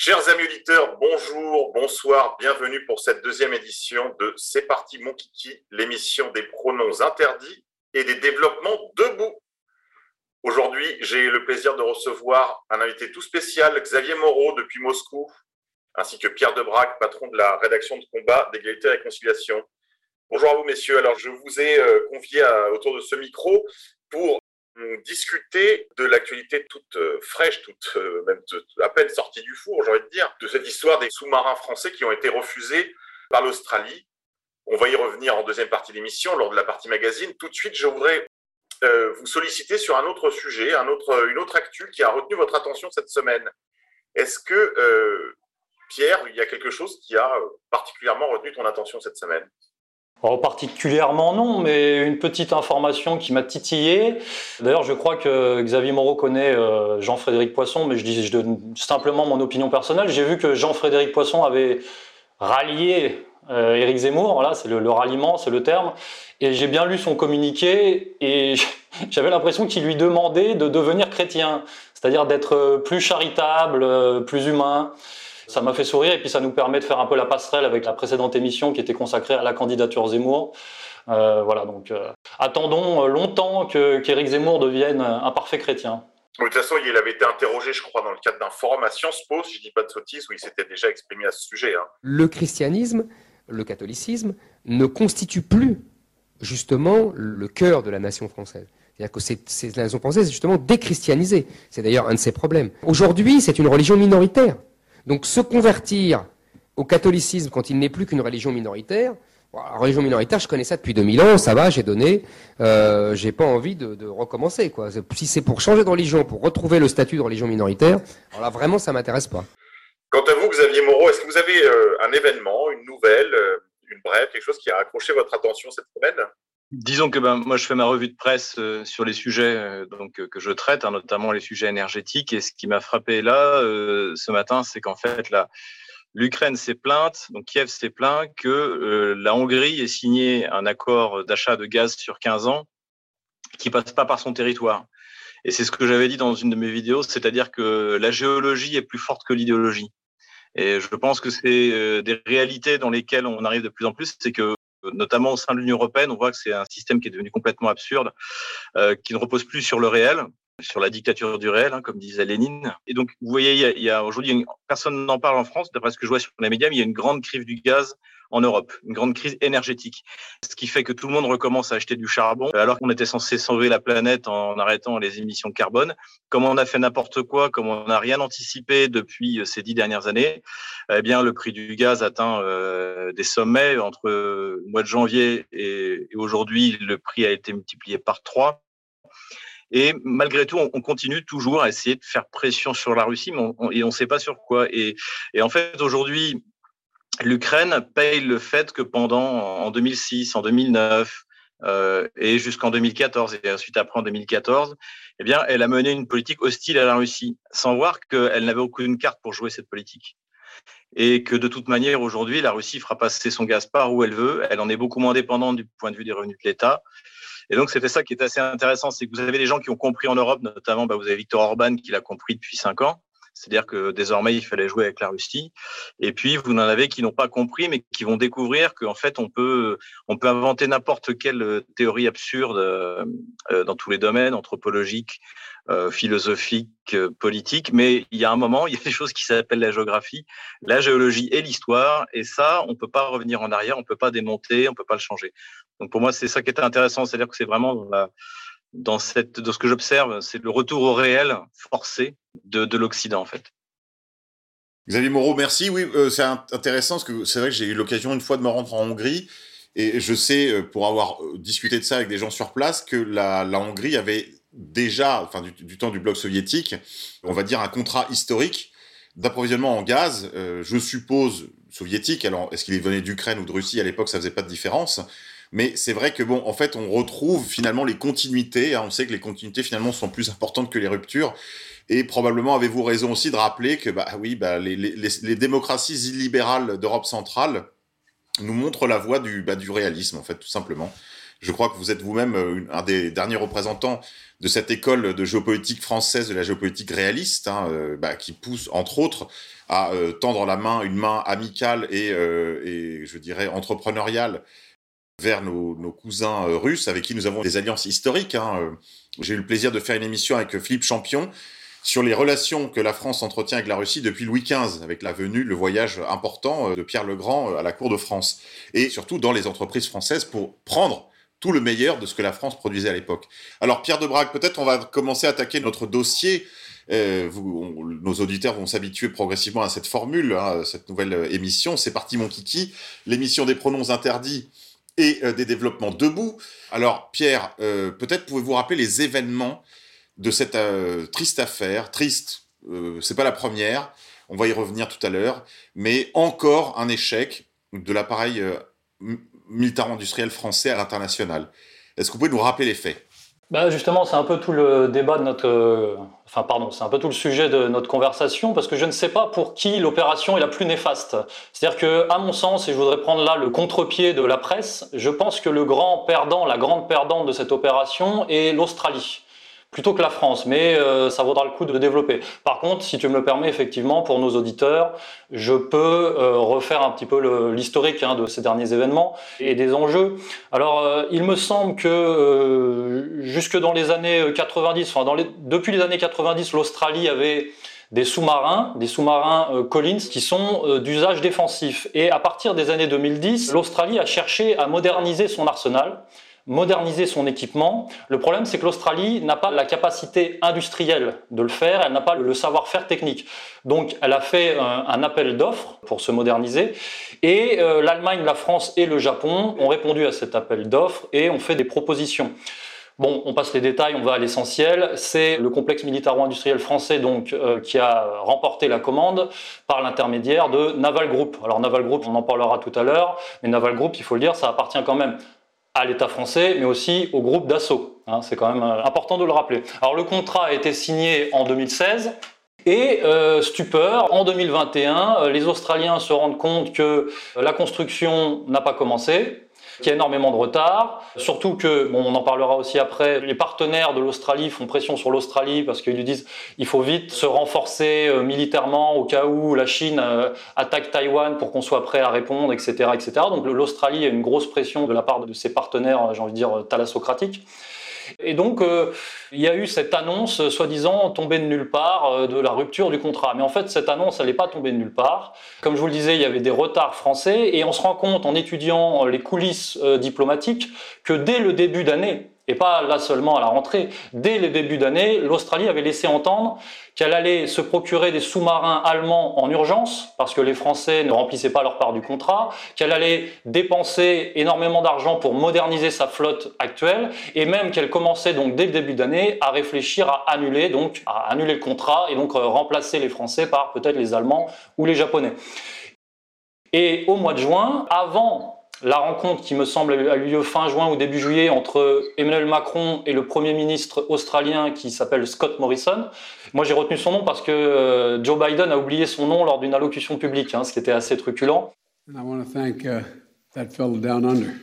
Chers amis auditeurs, bonjour, bonsoir, bienvenue pour cette deuxième édition de C'est parti mon kiki, l'émission des pronoms interdits et des développements debout. Aujourd'hui, j'ai le plaisir de recevoir un invité tout spécial, Xavier Moreau depuis Moscou, ainsi que Pierre Debrac, patron de la rédaction de combat d'égalité et réconciliation. Bonjour à vous messieurs, alors je vous ai euh, convié à- autour de ce micro pour discuter de l'actualité toute euh, fraîche, toute euh, même à peine sortie du four, j'ai envie de dire, de cette histoire des sous-marins français qui ont été refusés par l'Australie. On va y revenir en deuxième partie d'émission, lors de la partie magazine. Tout de suite, je voudrais euh, vous solliciter sur un autre sujet, un autre, une autre actu qui a retenu votre attention cette semaine. Est-ce que, Pierre, il y a quelque chose qui a particulièrement retenu ton attention cette semaine? Oh, particulièrement non, mais une petite information qui m'a titillé. D'ailleurs, je crois que Xavier Moreau connaît euh, Jean-Frédéric Poisson, mais je dis je donne simplement mon opinion personnelle. J'ai vu que Jean-Frédéric Poisson avait rallié euh, Éric Zemmour. Voilà, c'est le, ralliement, c'est le terme. Et j'ai bien lu son communiqué et j'avais l'impression qu'il lui demandait de devenir chrétien, c'est-à-dire d'être euh, plus charitable, plus humain. Ça m'a fait sourire et puis ça nous permet de faire un peu la passerelle avec la précédente émission qui était consacrée à la candidature Zemmour. Euh, voilà, donc euh, attendons euh, longtemps que qu'Éric Zemmour devienne un parfait chrétien. De toute façon, il avait été interrogé, je crois, dans le cadre d'un forum à Sciences Po, si je dis pas de sottises, où il s'était déjà exprimé à ce sujet. hein. le christianisme, le catholicisme, ne constitue plus justement le cœur de la nation française. C'est-à-dire que c'est- la nation française est justement déchristianisée. C'est d'ailleurs un de ses problèmes. Aujourd'hui, c'est une religion minoritaire. Donc se convertir au catholicisme quand il n'est plus qu'une religion minoritaire, la religion minoritaire, je connais ça depuis 2000 ans, ça va, j'ai donné, euh, j'ai pas envie de, recommencer. Quoi. Si c'est pour changer de religion, pour retrouver le statut de religion minoritaire, alors là vraiment ça m'intéresse pas. Quant à vous, Xavier Moreau, est-ce que vous avez euh, un événement, une nouvelle, euh, une brève, quelque chose qui a accroché votre attention cette semaine? Disons que ben, moi, je fais ma revue de presse euh, sur les sujets euh, donc, euh, que je traite, hein, notamment les sujets énergétiques. Et ce qui m'a frappé là, euh, ce matin, c'est qu'en fait, la, l'Ukraine s'est plainte, donc Kiev s'est plaint que euh, la Hongrie ait signé un accord d'achat de gaz sur 15 ans qui passe pas par son territoire. Et c'est ce que j'avais dit dans une de mes vidéos, c'est-à-dire que la géologie est plus forte que l'idéologie. Et je pense que c'est des réalités dans lesquelles on arrive de plus en plus, c'est que notamment au sein de l'Union européenne, on voit que c'est un système qui est devenu complètement absurde, euh, qui ne repose plus sur le réel, sur la dictature du réel, hein, comme disait Lénine. Et donc, vous voyez, il y a, a aujourd'hui, personne n'en parle en France, d'après ce que je vois sur les médias, mais il y a une grande crise du gaz en Europe, une grande crise énergétique, ce qui fait que tout le monde recommence à acheter du charbon, alors qu'on était censé sauver la planète en arrêtant les émissions de carbone. Comme on a fait n'importe quoi, comme on n'a rien anticipé depuis ces dix dernières années, eh bien, le prix du gaz atteint euh, des sommets entre euh, le mois de janvier et, aujourd'hui, le prix a été multiplié par trois. Et malgré tout, on, on continue toujours à essayer de faire pression sur la Russie, mais on, ne sait pas sur quoi. Et en fait, aujourd'hui, l'Ukraine paye le fait que pendant, en 2006, en 2009, euh, et jusqu'en 2014 et ensuite après en 2014, eh bien, elle a mené une politique hostile à la Russie, sans voir qu'elle n'avait aucune carte pour jouer cette politique. Et que de toute manière, aujourd'hui, la Russie fera passer son gaz par où elle veut. Elle en est beaucoup moins dépendante du point de vue des revenus de l'État. Et donc, c'était ça qui est assez intéressant, c'est que vous avez des gens qui ont compris en Europe, notamment, bah, vous avez Viktor Orban qui l'a compris depuis cinq ans. C'est-à-dire que désormais, il fallait jouer avec la Russie. Et puis, vous en avez qui n'ont pas compris, mais qui vont découvrir qu'en fait, on peut, on peut inventer n'importe quelle théorie absurde euh, dans tous les domaines, anthropologiques, euh, philosophiques, euh, politiques. Mais il y a un moment, il y a des choses qui s'appellent la géographie, la géologie et l'histoire. Et ça, on peut pas revenir en arrière, on peut pas démonter, on peut pas le changer. Donc, pour moi, c'est ça qui est intéressant. C'est-à-dire que c'est vraiment dans la, dans, ce que j'observe, c'est le retour au réel forcé de, de l'Occident, en fait. Xavier Moreau, merci. Oui, euh, c'est intéressant parce que c'est vrai que j'ai eu l'occasion une fois de me rendre en Hongrie et je sais, euh, pour avoir euh, discuté de ça avec des gens sur place, que la, Hongrie avait déjà, enfin du, temps du bloc soviétique, on va dire un contrat historique d'approvisionnement en gaz, je suppose soviétique. Alors, est-ce qu'il venait d'Ukraine ou de Russie? À l'époque, ça faisait pas de différence. Mais c'est vrai que bon, en fait, on retrouve finalement les continuités. Hein, on sait que les continuités finalement sont plus importantes que les ruptures. Et probablement avez-vous raison aussi de rappeler que bah oui, bah, les, démocraties illibérales d'Europe centrale nous montrent la voie du, bah, du réalisme, en fait, tout simplement. Je crois que vous êtes vous-même un des derniers représentants de cette école de géopolitique française, de la géopolitique réaliste, hein, euh, bah, qui pousse, entre autres, à euh, tendre la main, une main amicale euh, et je dirais, entrepreneuriale vers nos, nos cousins russes, avec qui nous avons des alliances historiques. Hein. J'ai eu le plaisir de faire une émission avec Philippe Champion sur les relations que la France entretient avec la Russie depuis Louis XV, avec la venue, le voyage important de Pierre le Grand à la cour de France, et surtout dans les entreprises françaises pour prendre tout le meilleur de ce que la France produisait à l'époque. Alors Pierre de Brague, peut-être on va commencer à attaquer notre dossier. Euh, vous, nos auditeurs vont s'habituer progressivement à cette formule, hein, cette nouvelle euh, émission. C'est parti mon kiki, l'émission des pronoms interdits et euh, des développements debout. Alors Pierre, euh, peut-être pouvez-vous rappeler les événements de cette euh, triste affaire, triste, c'est pas la première, on va y revenir tout à l'heure, mais encore un échec de l'appareil militaro-industriel français à l'international. Est-ce que vous pouvez nous rappeler les faits? Bah justement, c'est un peu tout le débat de notre, euh, enfin pardon, c'est un peu tout le sujet de notre conversation parce que je ne sais pas pour qui l'opération est la plus néfaste. C'est-à-dire que, à mon sens, et je voudrais prendre là le contre-pied de la presse, je pense que le grand perdant, la grande perdante de cette opération est l'Australie plutôt que la France, mais euh, ça vaudra le coup de développer. Par contre, si tu me le permets, effectivement, pour nos auditeurs, je peux euh, refaire un petit peu l'historique hein, de ces derniers événements et des enjeux. Alors, euh, il me semble que jusque dans les années 90, enfin depuis les années 90, l'Australie avait des sous-marins, des sous-marins Collins qui sont d'usage défensif. Et à partir des années 2010, l'Australie a cherché à moderniser son arsenal moderniser son équipement. Le problème, c'est que l'Australie n'a pas la capacité industrielle de le faire, elle n'a pas le savoir-faire technique. Donc, elle a fait un, un appel d'offres pour se moderniser, et euh, l'Allemagne, la France et le Japon ont répondu à cet appel d'offres et ont fait des propositions. Bon, on passe les détails, on va à l'essentiel. C'est le complexe militaro-industriel français donc euh, qui a remporté la commande par l'intermédiaire de Naval Group. Alors Naval Group, on en parlera tout à l'heure, mais Naval Group, il faut le dire, ça appartient quand même à l'État français, mais aussi au groupe d'assaut. Hein, c'est quand même euh, important de le rappeler. Alors le contrat a été signé en 2016. Et euh, stupeur, en 2021, euh, les Australiens se rendent compte que la construction n'a pas commencé, qu'il y a énormément de retard. Surtout que, bon, on en parlera aussi après, les partenaires de l'Australie font pression sur l'Australie parce qu'ils lui disent il faut vite se renforcer euh, militairement au cas où la Chine euh, attaque Taïwan pour qu'on soit prêt à répondre, etc. etc. Donc l'Australie a une grosse pression de la part de ses partenaires, j'ai envie de dire, thalassocratiques. Et donc, euh, il y a eu cette annonce, euh, soi-disant, tombée de nulle part, euh, de la rupture du contrat. Mais en fait, cette annonce, elle n'est pas tombée de nulle part. Comme je vous le disais, il y avait des retards français, et on se rend compte, en étudiant les coulisses euh, diplomatiques, que dès le début d'année, et pas là seulement à la rentrée, dès le début d'année, l'Australie avait laissé entendre qu'elle allait se procurer des sous-marins allemands en urgence, parce que les Français ne remplissaient pas leur part du contrat, qu'elle allait dépenser énormément d'argent pour moderniser sa flotte actuelle, et même qu'elle commençait donc dès le début d'année à réfléchir à annuler, donc à annuler le contrat, et donc euh, remplacer les Français par peut-être les Allemands ou les Japonais. Et au mois de juin, avant la rencontre qui me semble a eu lieu fin juin ou début juillet entre Emmanuel Macron et le Premier ministre australien qui s'appelle Scott Morrison. Moi j'ai retenu son nom parce que euh, Joe Biden a oublié son nom lors d'une allocution publique, hein, ce qui était assez truculent. And I want to thank that fellow down under.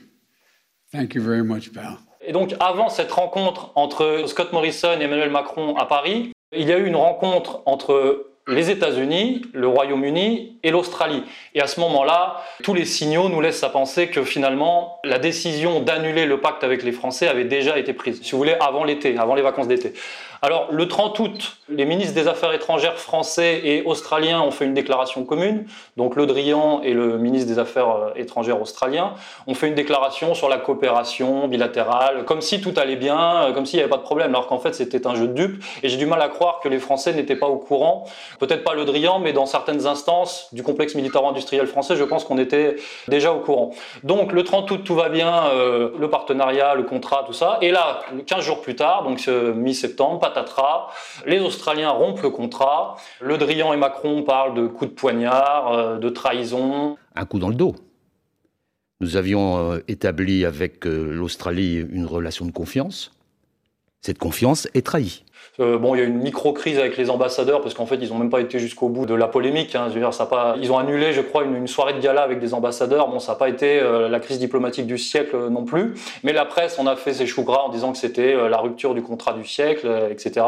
Thank you very much, pal. Et donc avant cette rencontre entre Scott Morrison et Emmanuel Macron à Paris, il y a eu une rencontre entre les États-Unis, le Royaume-Uni et l'Australie. Et à ce moment-là, tous les signaux nous laissent à penser que finalement, la décision d'annuler le pacte avec les Français avait déjà été prise, si vous voulez, avant l'été, avant les vacances d'été. Alors, le 30 août, les ministres des Affaires étrangères français et australiens ont fait une déclaration commune. Donc, Le Drian et le ministre des Affaires euh, étrangères australien ont fait une déclaration sur la coopération bilatérale, comme si tout allait bien, euh, comme s'il n'y avait pas de problème, alors qu'en fait, c'était un jeu de dupes. Et j'ai du mal à croire que les Français n'étaient pas au courant. Peut-être pas Le Drian, mais dans certaines instances du complexe militaro-industriel français, je pense qu'on était déjà au courant. Donc, le 30 août, tout va bien, euh, le partenariat, le contrat, tout ça. Et là, 15 jours plus tard, donc mi-septembre, patatras, les Australiens rompent le contrat, Le Drian et Macron parlent de coups de poignard, euh, de trahison. Un coup dans le dos. Nous avions euh, établi avec l'Australie une relation de confiance. Cette confiance est trahie. Euh, bon, il y a une micro-crise avec les ambassadeurs parce qu'en fait, ils n'ont même pas été jusqu'au bout de la polémique. Hein. Je veux dire, ça pas... Ils ont annulé, je crois, une, soirée de gala avec des ambassadeurs. Bon, ça n'a pas été euh, la crise diplomatique du siècle euh, non plus. Mais la presse, on a fait ses choux gras en disant que c'était la rupture du contrat du siècle, etc.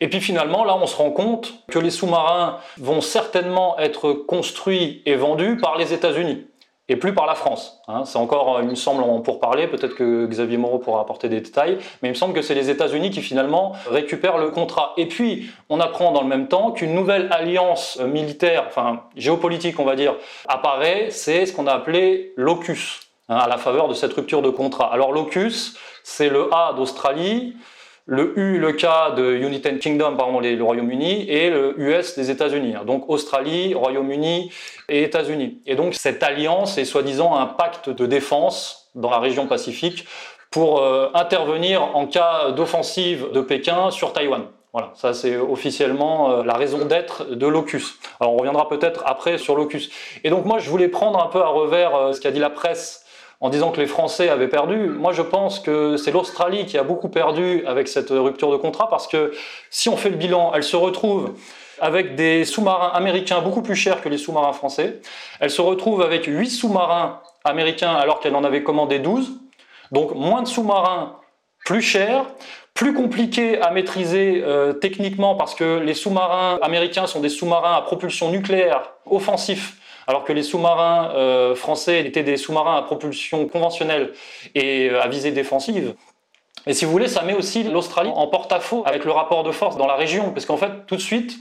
Et puis finalement, là, on se rend compte que les sous-marins vont certainement être construits et vendus par les États-Unis et plus par la France. Hein. C'est encore, il me semble, pour parler, peut-être que Xavier Moreau pourra apporter des détails, mais il me semble que c'est les États-Unis qui finalement récupèrent le contrat. Et puis, on apprend dans le même temps qu'une nouvelle alliance militaire, enfin géopolitique, on va dire, apparaît, c'est ce qu'on a appelé l'OCUS, hein, à la faveur de cette rupture de contrat. Alors l'OCUS, c'est le A d'Australie, le U, le K de United Kingdom, pardon, le Royaume-Uni, et le US des États-Unis. Donc Australie, Royaume-Uni et États-Unis. Et donc cette alliance est soi-disant un pacte de défense dans la région Pacifique pour euh, intervenir en cas d'offensive de Pékin sur Taïwan. Voilà, ça c'est officiellement euh, la raison d'être de l'OCUS. Alors on reviendra peut-être après sur l'OCUS. Et donc moi je voulais prendre un peu à revers euh, ce qu'a dit la presse en disant que les Français avaient perdu. Moi, je pense que c'est l'Australie qui a beaucoup perdu avec cette rupture de contrat parce que si on fait le bilan, elle se retrouve avec des sous-marins américains beaucoup plus chers que les sous-marins français. Elle se retrouve avec 8 sous-marins américains alors qu'elle en avait commandé 12. Donc moins de sous-marins plus chers, plus compliqués à maîtriser euh, techniquement parce que les sous-marins américains sont des sous-marins à propulsion nucléaire offensifs alors que les sous-marins euh, français étaient des sous-marins à propulsion conventionnelle et euh, à visée défensive. Et si vous voulez, ça met aussi l'Australie en porte-à-faux avec le rapport de force dans la région, parce qu'en fait, tout de suite,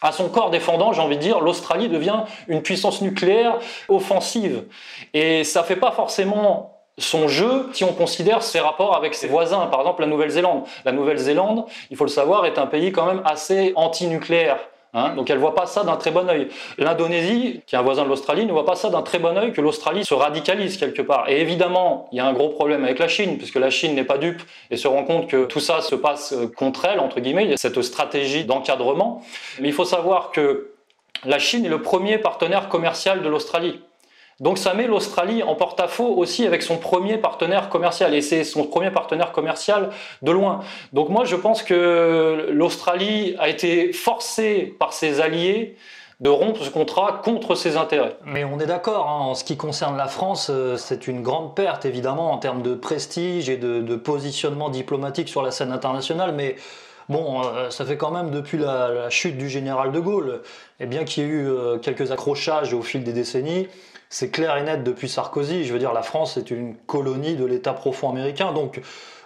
à son corps défendant, j'ai envie de dire, l'Australie devient une puissance nucléaire offensive. Et ça fait pas forcément son jeu si on considère ses rapports avec ses voisins, par exemple la Nouvelle-Zélande. La Nouvelle-Zélande, il faut le savoir, est un pays quand même assez anti-nucléaire. Hein. donc elle ne voit pas ça d'un très bon œil. L'Indonésie, qui est un voisin de l'Australie, ne voit pas ça d'un très bon œil que l'Australie se radicalise quelque part. Et évidemment, il y a un gros problème avec la Chine, puisque la Chine n'est pas dupe et se rend compte que tout ça se passe euh, contre elle, entre guillemets, il y a cette stratégie d'encadrement. Mais il faut savoir que la Chine est le premier partenaire commercial de l'Australie. Donc ça met l'Australie en porte-à-faux aussi avec son premier partenaire commercial, et c'est son premier partenaire commercial de loin. Donc moi je pense que l'Australie a été forcée par ses alliés de rompre ce contrat contre ses intérêts. Mais on est d'accord, hein, en ce qui concerne la France, euh, c'est une grande perte évidemment en termes de prestige et de, positionnement diplomatique sur la scène internationale, mais Bon, euh, ça fait quand même depuis la, chute du général de Gaulle, et bien qu'il y ait eu euh, quelques accrochages au fil des décennies, c'est clair et net depuis Sarkozy. Je veux dire, la France est une colonie de l'État profond américain. Donc,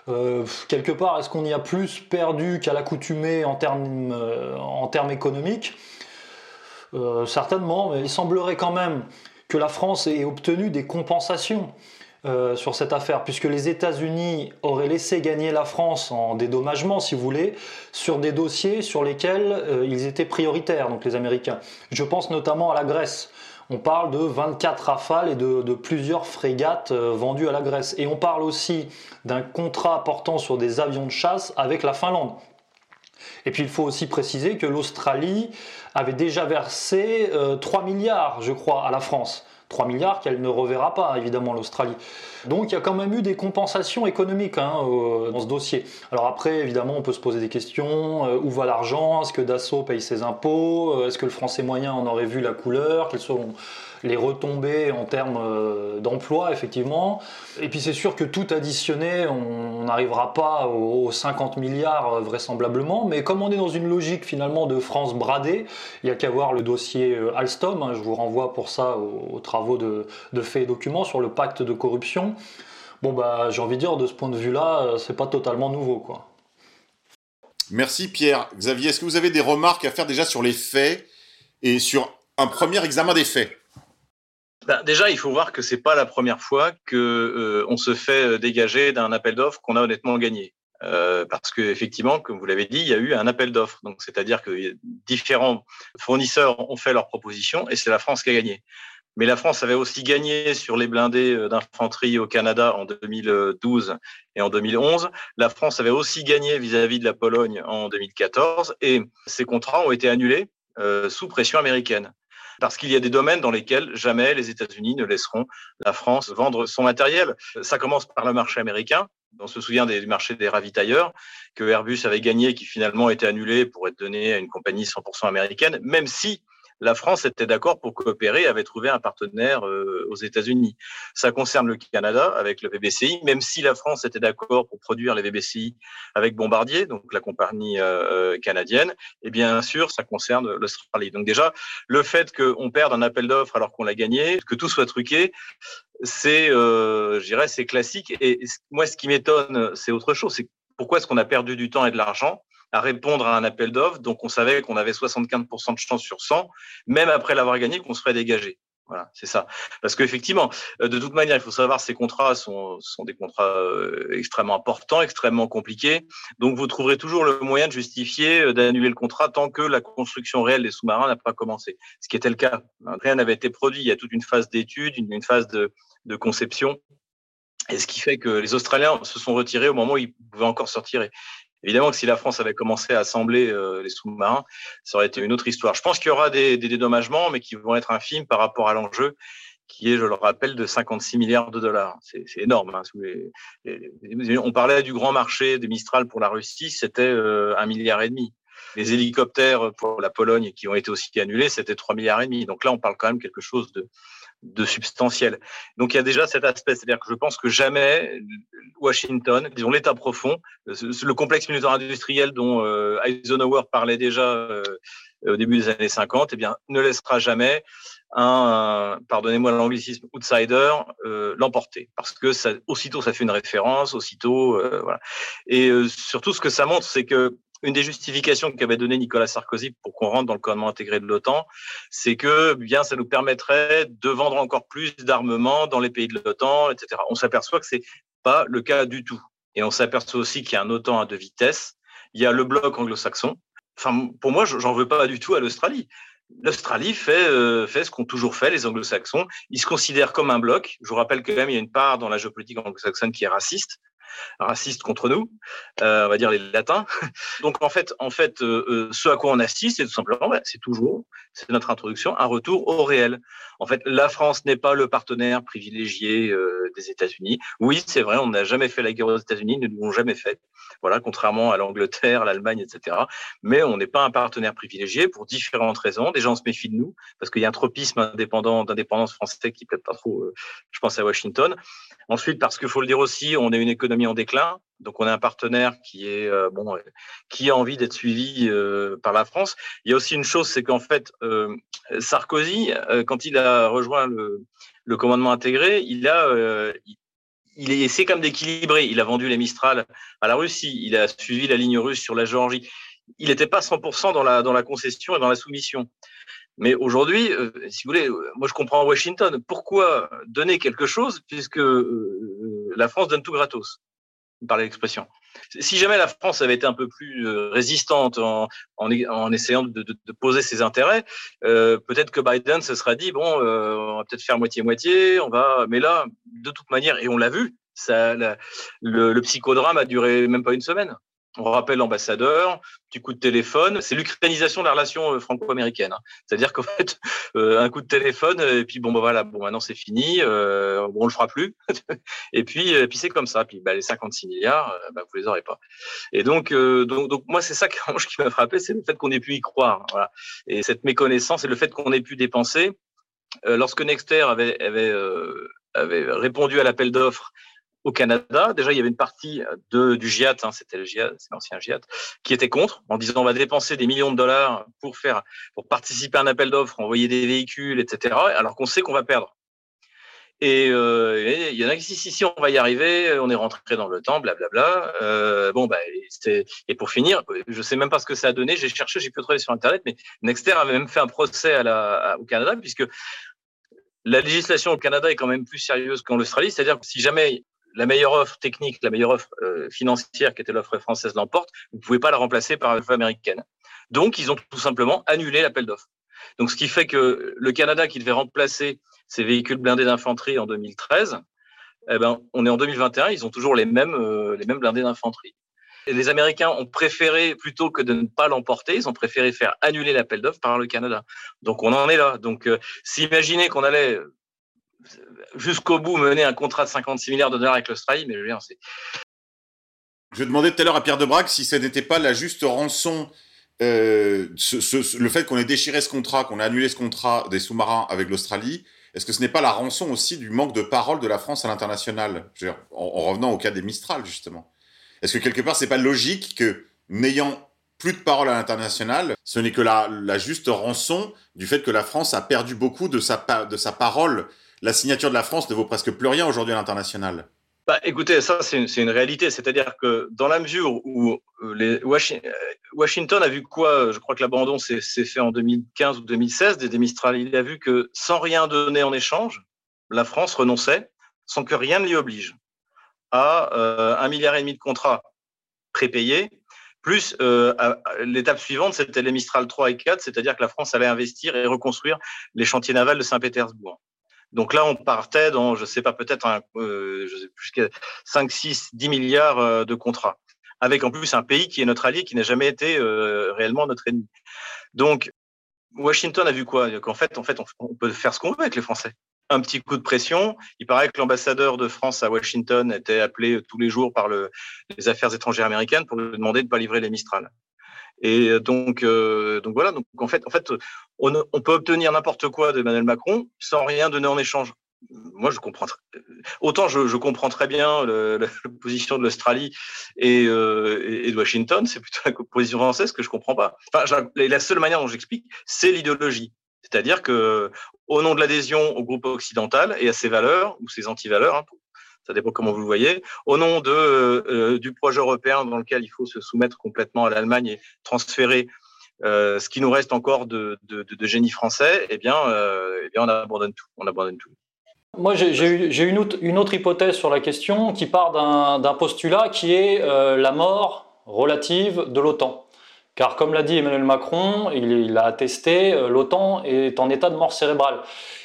euh, quelque part, est-ce qu'on y a plus perdu qu'à l'accoutumée en termes, euh, économiques? Euh, Certainement, mais il semblerait quand même que la France ait obtenu des compensations. sur cette affaire, puisque les États-Unis auraient laissé gagner la France en dédommagement, si vous voulez, sur des dossiers sur lesquels ils étaient prioritaires, donc les Américains. Je pense notamment à la Grèce on parle de 24 rafales et de, plusieurs frégates euh, vendues à la Grèce. Et on parle aussi d'un contrat portant sur des avions de chasse avec la Finlande. Et puis il faut aussi préciser que l'Australie avait déjà versé 3 euh, milliards, je crois, à la France. 3 milliards qu'elle ne reverra pas, évidemment, l'Australie. Donc il y a quand même eu des compensations économiques hein, dans ce dossier. Alors après, évidemment, on peut se poser des questions. Euh, où va l'argent? Est-ce que Dassault paye ses impôts? Euh, Est-ce que le français moyen en aurait vu la couleur? Sont les retombées en termes euh, d'emploi, effectivement. Et puis c'est sûr que tout additionné, on n'arrivera pas aux 50 milliards euh, vraisemblablement, mais comme on est dans une logique finalement de France bradée, il n'y a qu'à voir le dossier euh, Alstom, hein, je vous renvoie pour ça aux, travaux de, de faits et documents sur le pacte de corruption. Bon bah j'ai envie de dire de ce point de vue-là, c'est pas totalement nouveau quoi. Merci Pierre. Xavier, est-ce que vous avez des remarques à faire déjà sur les faits et sur un premier examen des faits? Déjà, il faut voir que c'est pas la première fois que euh, on se fait euh, dégager d'un appel d'offres qu'on a honnêtement gagné. Euh, parce que effectivement, comme vous l'avez dit, il y a eu un appel d'offres. Donc, c'est-à-dire que différents fournisseurs ont fait leurs propositions et c'est la France qui a gagné. Mais la France avait aussi gagné sur les blindés d'infanterie au Canada en 2012 et en 2011. La France avait aussi gagné vis-à-vis de la Pologne en 2014 et ces contrats ont été annulés sous pression américaine parce qu'il y a des domaines dans lesquels jamais les États-Unis ne laisseront la France vendre son matériel. Ça commence par le marché américain. On se souvient du marché des ravitailleurs que Airbus avait gagné, qui finalement été annulé pour être donné à une compagnie 100% américaine, même si la France était d'accord pour coopérer, avait trouvé un partenaire euh, aux États-Unis. Ça concerne le Canada avec le VBCI, même si la France était d'accord pour produire les VBCI avec Bombardier, donc la compagnie euh, euh, canadienne, et bien sûr, ça concerne l'Australie. Donc déjà, le fait qu'on perde un appel d'offres alors qu'on l'a gagné, que tout soit truqué, c'est, euh, c'est classique. Et moi, ce qui m'étonne, c'est autre chose. C'est pourquoi est-ce qu'on a perdu du temps et de l'argent à répondre à un appel d'offres. Donc, on savait qu'on avait 75% de chance sur 100, même après l'avoir gagné, qu'on serait dégagé. Voilà, c'est ça. Parce qu'effectivement, euh, de toute manière, il faut savoir, ces contrats sont, sont des contrats euh, extrêmement importants, extrêmement compliqués. Donc, vous trouverez toujours le moyen de justifier euh, d'annuler le contrat tant que la construction réelle des sous-marins n'a pas commencé. Ce qui était le cas. Rien n'avait été produit. Il y a toute une phase d'étude, une, phase de, de conception. Et ce qui fait que les Australiens se sont retirés au moment où ils pouvaient encore sortir. Évidemment que si la France avait commencé à assembler euh, les sous-marins, ça aurait été une autre histoire. Je pense qu'il y aura des, des, dédommagements, mais qui vont être infimes par rapport à l'enjeu, qui est, je le rappelle, de 56 milliards de dollars. C'est énorme. Hein, on parlait du grand marché des Mistral pour la Russie, c'était euh, un milliard et demi. Les hélicoptères pour la Pologne qui ont été aussi annulés, c'était 3 milliards et demi. Donc là, on parle quand même quelque chose de, de substantiel. Donc il y a déjà cet aspect, c'est-à-dire que je pense que jamais Washington, disons l'État profond, le complexe militaire industriel dont euh, Eisenhower parlait déjà euh, au début des années 50, eh bien ne laissera jamais un, pardonnez-moi l'anglicisme, outsider euh, l'emporter, parce que ça, aussitôt ça fait une référence, aussitôt voilà. Et surtout ce que ça montre, c'est que une des justifications qu'avait donné Nicolas Sarkozy pour qu'on rentre dans le commandement intégré de l'OTAN, c'est que bien ça nous permettrait de vendre encore plus d'armements dans les pays de l'OTAN, etc. On s'aperçoit que c'est pas le cas du tout. Et on s'aperçoit aussi qu'il y a un OTAN à deux vitesses. Il y a le bloc anglo-saxon. Enfin, pour moi, j'en veux pas du tout à l'Australie. L'Australie fait, euh, ce qu'ont toujours fait les anglo-saxons. Ils se considèrent comme un bloc. Je vous rappelle que même y a une part dans la géopolitique anglo-saxonne qui est raciste racistes contre nous, euh, on va dire les latins. Donc en fait, en fait, euh, euh, ce à quoi on assiste, c'est tout simplement, bah, c'est toujours, c'est notre introduction, un retour au réel. En fait, la France n'est pas le partenaire privilégié des États-Unis. Oui, c'est vrai, on n'a jamais fait la guerre aux États-Unis, nous ne l'avons jamais fait. Voilà, contrairement à l'Angleterre, l'Allemagne, etc. Mais on n'est pas un partenaire privilégié pour différentes raisons. Des gens se méfient de nous parce qu'il y a un tropisme indépendant d'indépendance français qui plaît pas trop. je pense à Washington. Ensuite, parce qu'il faut le dire aussi, on est une économie en déclin. Donc, on a un partenaire qui est euh, bon, euh, qui a envie d'être suivi euh, par la France. Il y a aussi une chose, c'est qu'en fait, Sarkozy, quand il a rejoint le commandement intégré, il a il essayé comme d'équilibrer. Il a vendu les Mistral à la Russie. Il a suivi la ligne russe sur la Géorgie. Il n'était pas 100% dans la, dans la concession et dans la soumission. Mais aujourd'hui, euh, si vous voulez, euh, moi je comprends Washington. Pourquoi donner quelque chose puisque euh, la France donne tout gratos? Par l'expression. Si jamais la France avait été un peu plus résistante en, en, essayant de, de, de, poser ses intérêts, euh, peut-être que Biden se sera dit bon, on va peut-être faire moitié-moitié, on va. Mais là, de toute manière, et on l'a vu, ça, le, le, psychodrame a duré même pas une semaine on rappelle l'ambassadeur, petit coup de téléphone. C'est l'ukrainisation de la relation euh, franco-américaine. Hein. C'est-à-dire qu'en fait, euh, un coup de téléphone, et puis bon, bah, bon, maintenant c'est fini, euh, bon, on le fera plus. et puis, puis c'est comme ça. Puis bah, les 56 milliards, bah, vous les aurez pas. Et donc, donc, donc, moi, c'est ça qui m'a frappé, c'est le fait qu'on ait pu y croire. Voilà. Et cette méconnaissance et le fait qu'on ait pu dépenser lorsque Nexter avait, avait, avait répondu à l'appel d'offres au Canada, déjà il y avait une partie de, du GIAT, hein, c'était c'est l'ancien GIAT, qui était contre, en disant on va dépenser des millions de dollars pour faire, pour participer à un appel d'offres, envoyer des véhicules, etc. Alors qu'on sait qu'on va perdre. Et euh, il y en a qui disent si, si, on va y arriver, on est rentré dans le temps, blablabla. Euh, bon, bah, et pour finir, je sais même pas ce que ça a donné. J'ai cherché, j'ai pu trouver sur Internet, mais Nexter avait même fait un procès au Canada, puisque la législation au Canada est quand même plus sérieuse qu'en Australie. C'est-à-dire que si jamais la meilleure offre technique, la meilleure offre euh, financière qui était l'offre française l'emporte, vous ne pouvez pas la remplacer par l'offre américaine. Donc, ils ont tout simplement annulé l'appel d'offres. Donc, ce qui fait que le Canada, qui devait remplacer ces véhicules blindés d'infanterie en 2013, eh ben, on est en 2021, ils ont toujours les mêmes, euh, les mêmes blindés d'infanterie. Les Américains ont préféré, plutôt que de ne pas l'emporter, ils ont préféré faire annuler l'appel d'offres par le Canada. Donc on en est là. Donc euh, s'imaginer qu'on allait jusqu'au bout mener un contrat de 56 milliards de dollars avec l'Australie, mais je veux dire, c'est... Je demandais tout à l'heure à Pierre de Brague si ce n'était pas la juste rançon euh, le fait qu'on ait déchiré ce contrat, qu'on ait annulé ce contrat des sous-marins avec l'Australie, est-ce que ce n'est pas la rançon aussi du manque de parole de la France à l'international? En, en, revenant au cas des Mistral, justement. Est-ce que quelque part, c'est pas logique que, n'ayant plus de parole à l'international, ce n'est que la, la, juste rançon du fait que la France a perdu beaucoup de sa, de sa parole. La signature de la France ne vaut presque plus rien aujourd'hui à l'international. Bah, écoutez, ça c'est une, réalité, c'est-à-dire que dans la mesure où euh, euh, Washington a vu quoi Je crois que l'abandon s'est fait en 2015 ou 2016 des Mistral. Il a vu que sans rien donner en échange, la France renonçait sans que rien ne l'y oblige à euh, un milliard et demi de contrats prépayés. Plus euh, l'étape suivante, c'était les Mistral 3 et 4, c'est-à-dire que la France allait investir et reconstruire les chantiers navals de Saint-Pétersbourg. Donc là, on partait dans, je sais pas, peut-être euh, je sais plus, 5, 6, 10 milliards euh, de contrats, avec en plus un pays qui est notre allié, qui n'a jamais été euh, réellement notre ennemi. Donc, Washington a vu quoi? Qu'en fait, en fait, on, peut faire ce qu'on veut avec les Français. Un petit coup de pression. Il paraît que l'ambassadeur de France à Washington était appelé tous les jours par le, les affaires étrangères américaines pour lui demander de ne pas livrer les Mistral. Et donc, euh, donc voilà. Donc en fait, en fait, on, on peut obtenir n'importe quoi d'Emmanuel Macron sans rien donner en échange. Moi, je comprends. Autant je, je comprends très bien le, la, position de l'Australie et, euh, et, de Washington, c'est plutôt la position française que je comprends pas. Enfin, la seule manière dont j'explique, c'est l'idéologie. C'est-à-dire que, au nom de l'adhésion au groupe occidental et à ses valeurs ou ses antivaleurs, hein, ça dépend comment vous le voyez, au nom de, euh, du projet européen dans lequel il faut se soumettre complètement à l'Allemagne et transférer euh, ce qui nous reste encore de, génie français, eh bien, euh, eh bien, on abandonne tout. On abandonne tout. Moi, j'ai une, une autre hypothèse sur la question qui part d'un postulat qui est euh, la mort relative de l'OTAN. Car comme l'a dit Emmanuel Macron, il l'a attesté, euh, l'OTAN est en état de mort cérébrale.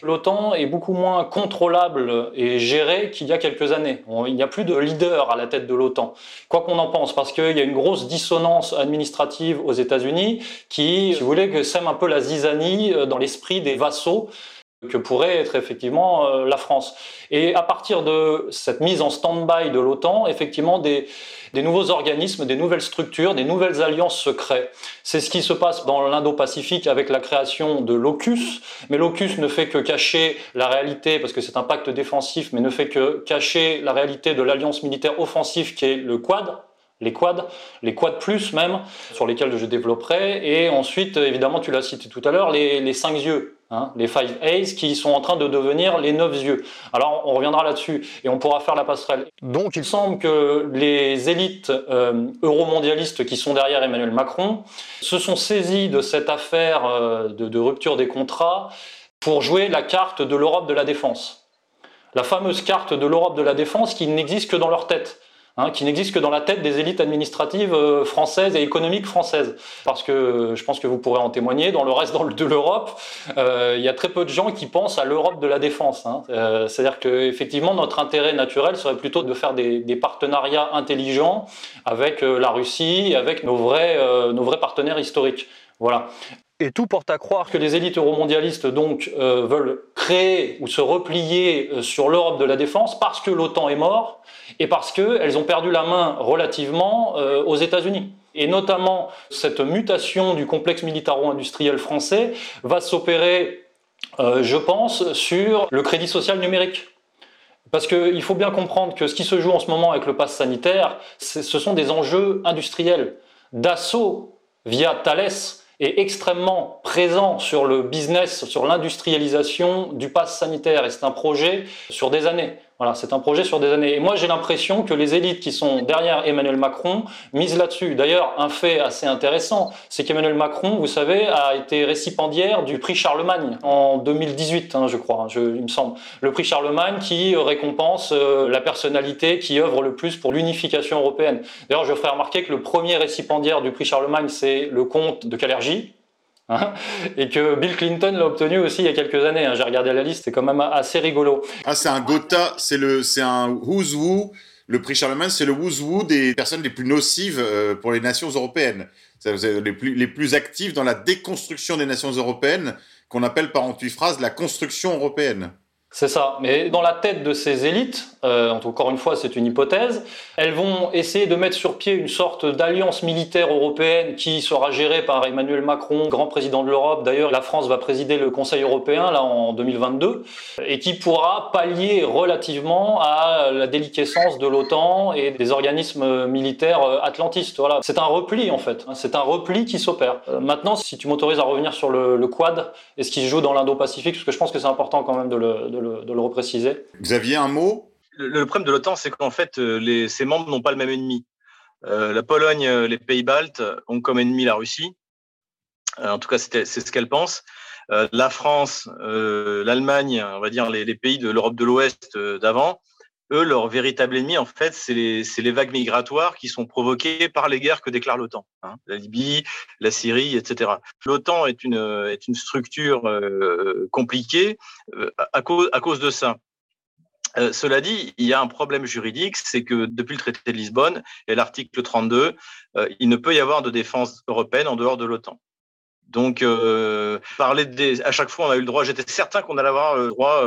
L'OTAN est beaucoup moins contrôlable et géré qu'il y a quelques années. il n'y a plus de leader à la tête de l'OTAN. Quoi qu'on en pense, parce qu'il y a une grosse dissonance administrative aux États-Unis qui, si vous voulez, que sème un peu la zizanie euh, dans l'esprit des vassaux que pourrait être effectivement euh, la France. Et à partir de cette mise en stand-by de l'OTAN, effectivement, des, nouveaux organismes, des nouvelles structures, des nouvelles alliances se créent. C'est ce qui se passe dans l'Indo-Pacifique avec la création de l'OCUS, mais l'OCUS ne fait que cacher la réalité, parce que c'est un pacte défensif, mais ne fait que cacher la réalité de l'alliance militaire offensive qui est le Quad, les quads, les quads plus même, sur lesquels je développerai, et ensuite, évidemment, tu l'as cité tout à l'heure, les cinq yeux, Hein, les Five A's qui sont en train de devenir les neuf yeux. Alors on reviendra là-dessus et on pourra faire la passerelle. Donc il semble que les élites euh, euromondialistes qui sont derrière Emmanuel Macron se sont saisis de cette affaire euh, de, de rupture des contrats pour jouer la carte de l'Europe de la défense. La fameuse carte de l'Europe de la défense qui n'existe que dans leur tête. Hein, qui n'existe que dans la tête des élites administratives euh, françaises et économiques françaises. Parce que je pense que vous pourrez en témoigner, dans le reste de l'Europe, euh, il y a très peu de gens qui pensent à l'Europe de la défense. Hein. Euh, C'est-à-dire qu'effectivement, notre intérêt naturel serait plutôt de faire des, partenariats intelligents avec euh, la Russie, avec nos vrais, euh, nos vrais partenaires historiques. Voilà. Et tout porte à croire que les élites euromondialistes donc euh, veulent créer ou se replier euh, sur l'Europe de la défense parce que l'OTAN est mort et parce qu'elles ont perdu la main relativement euh, aux États-Unis. Et notamment, cette mutation du complexe militaro-industriel français va s'opérer Je pense sur le crédit social numérique. Parce qu'il faut bien comprendre que ce qui se joue en ce moment avec le pass sanitaire, ce sont des enjeux industriels. Dassault, via Thales, est extrêmement présent sur le business, sur l'industrialisation du pass sanitaire. Et c'est un projet sur des années. Voilà, c'est un projet sur des années. Et moi, j'ai l'impression que les élites qui sont derrière Emmanuel Macron misent là-dessus. D'ailleurs, un fait assez intéressant, c'est qu'Emmanuel Macron, vous savez, a été récipiendaire du prix Charlemagne en 2018, hein, je crois, hein, je, il me semble. Le prix Charlemagne qui récompense euh, la personnalité qui œuvre le plus pour l'unification européenne. D'ailleurs, je ferai remarquer que le premier récipiendaire du prix Charlemagne, c'est le comte de Calergie, Hein, et que Bill Clinton l'a obtenu aussi il y a quelques années. Hein. J'ai regardé la liste, c'est quand même assez rigolo. Ah, c'est un Gotha, c'est le, c'est un who's who. Le prix Charlemagne, c'est le who's who des personnes les plus nocives euh, pour les nations européennes. Les plus, les plus actives dans la déconstruction des nations européennes, qu'on appelle par phrases la construction européenne. C'est ça. Mais dans la tête de ces élites, euh, encore une fois, c'est une hypothèse, elles vont essayer de mettre sur pied une sorte d'alliance militaire européenne qui sera gérée par Emmanuel Macron, grand président de l'Europe. D'ailleurs, la France va présider le Conseil européen là en 2022 et qui pourra pallier relativement à la déliquescence de l'OTAN et des organismes militaires euh, atlantistes. Voilà, c'est un repli en fait. C'est un repli qui s'opère. Euh, maintenant, si tu m'autorises à revenir sur le, Quad et ce qui se joue dans l'Indo-Pacifique, parce que je pense que c'est important quand même de le, le, de le repréciser. Xavier, un mot? Le, problème de l'OTAN, c'est qu'en fait, euh, les, ses membres n'ont pas le même ennemi. Euh, la Pologne, euh, les pays baltes ont comme ennemi la Russie. en tout cas, c'est ce qu'elle pense. la France, l'Allemagne, on va dire les, les pays de l'Europe de l'Ouest d'avant, eux, leur véritable ennemi, en fait, c'est les, les, vagues migratoires qui sont provoquées par les guerres que déclare l'OTAN. Hein. la Libye, la Syrie, etc. L'OTAN est une, est une structure euh, compliquée à, cause, à cause de ça. Euh, cela dit, il y a un problème juridique, c'est que depuis le traité de Lisbonne et l'article 32, euh, il ne peut y avoir de défense européenne en dehors de l'OTAN. Donc, euh, parler à chaque fois, on a eu le droit. J'étais certain qu'on allait avoir le droit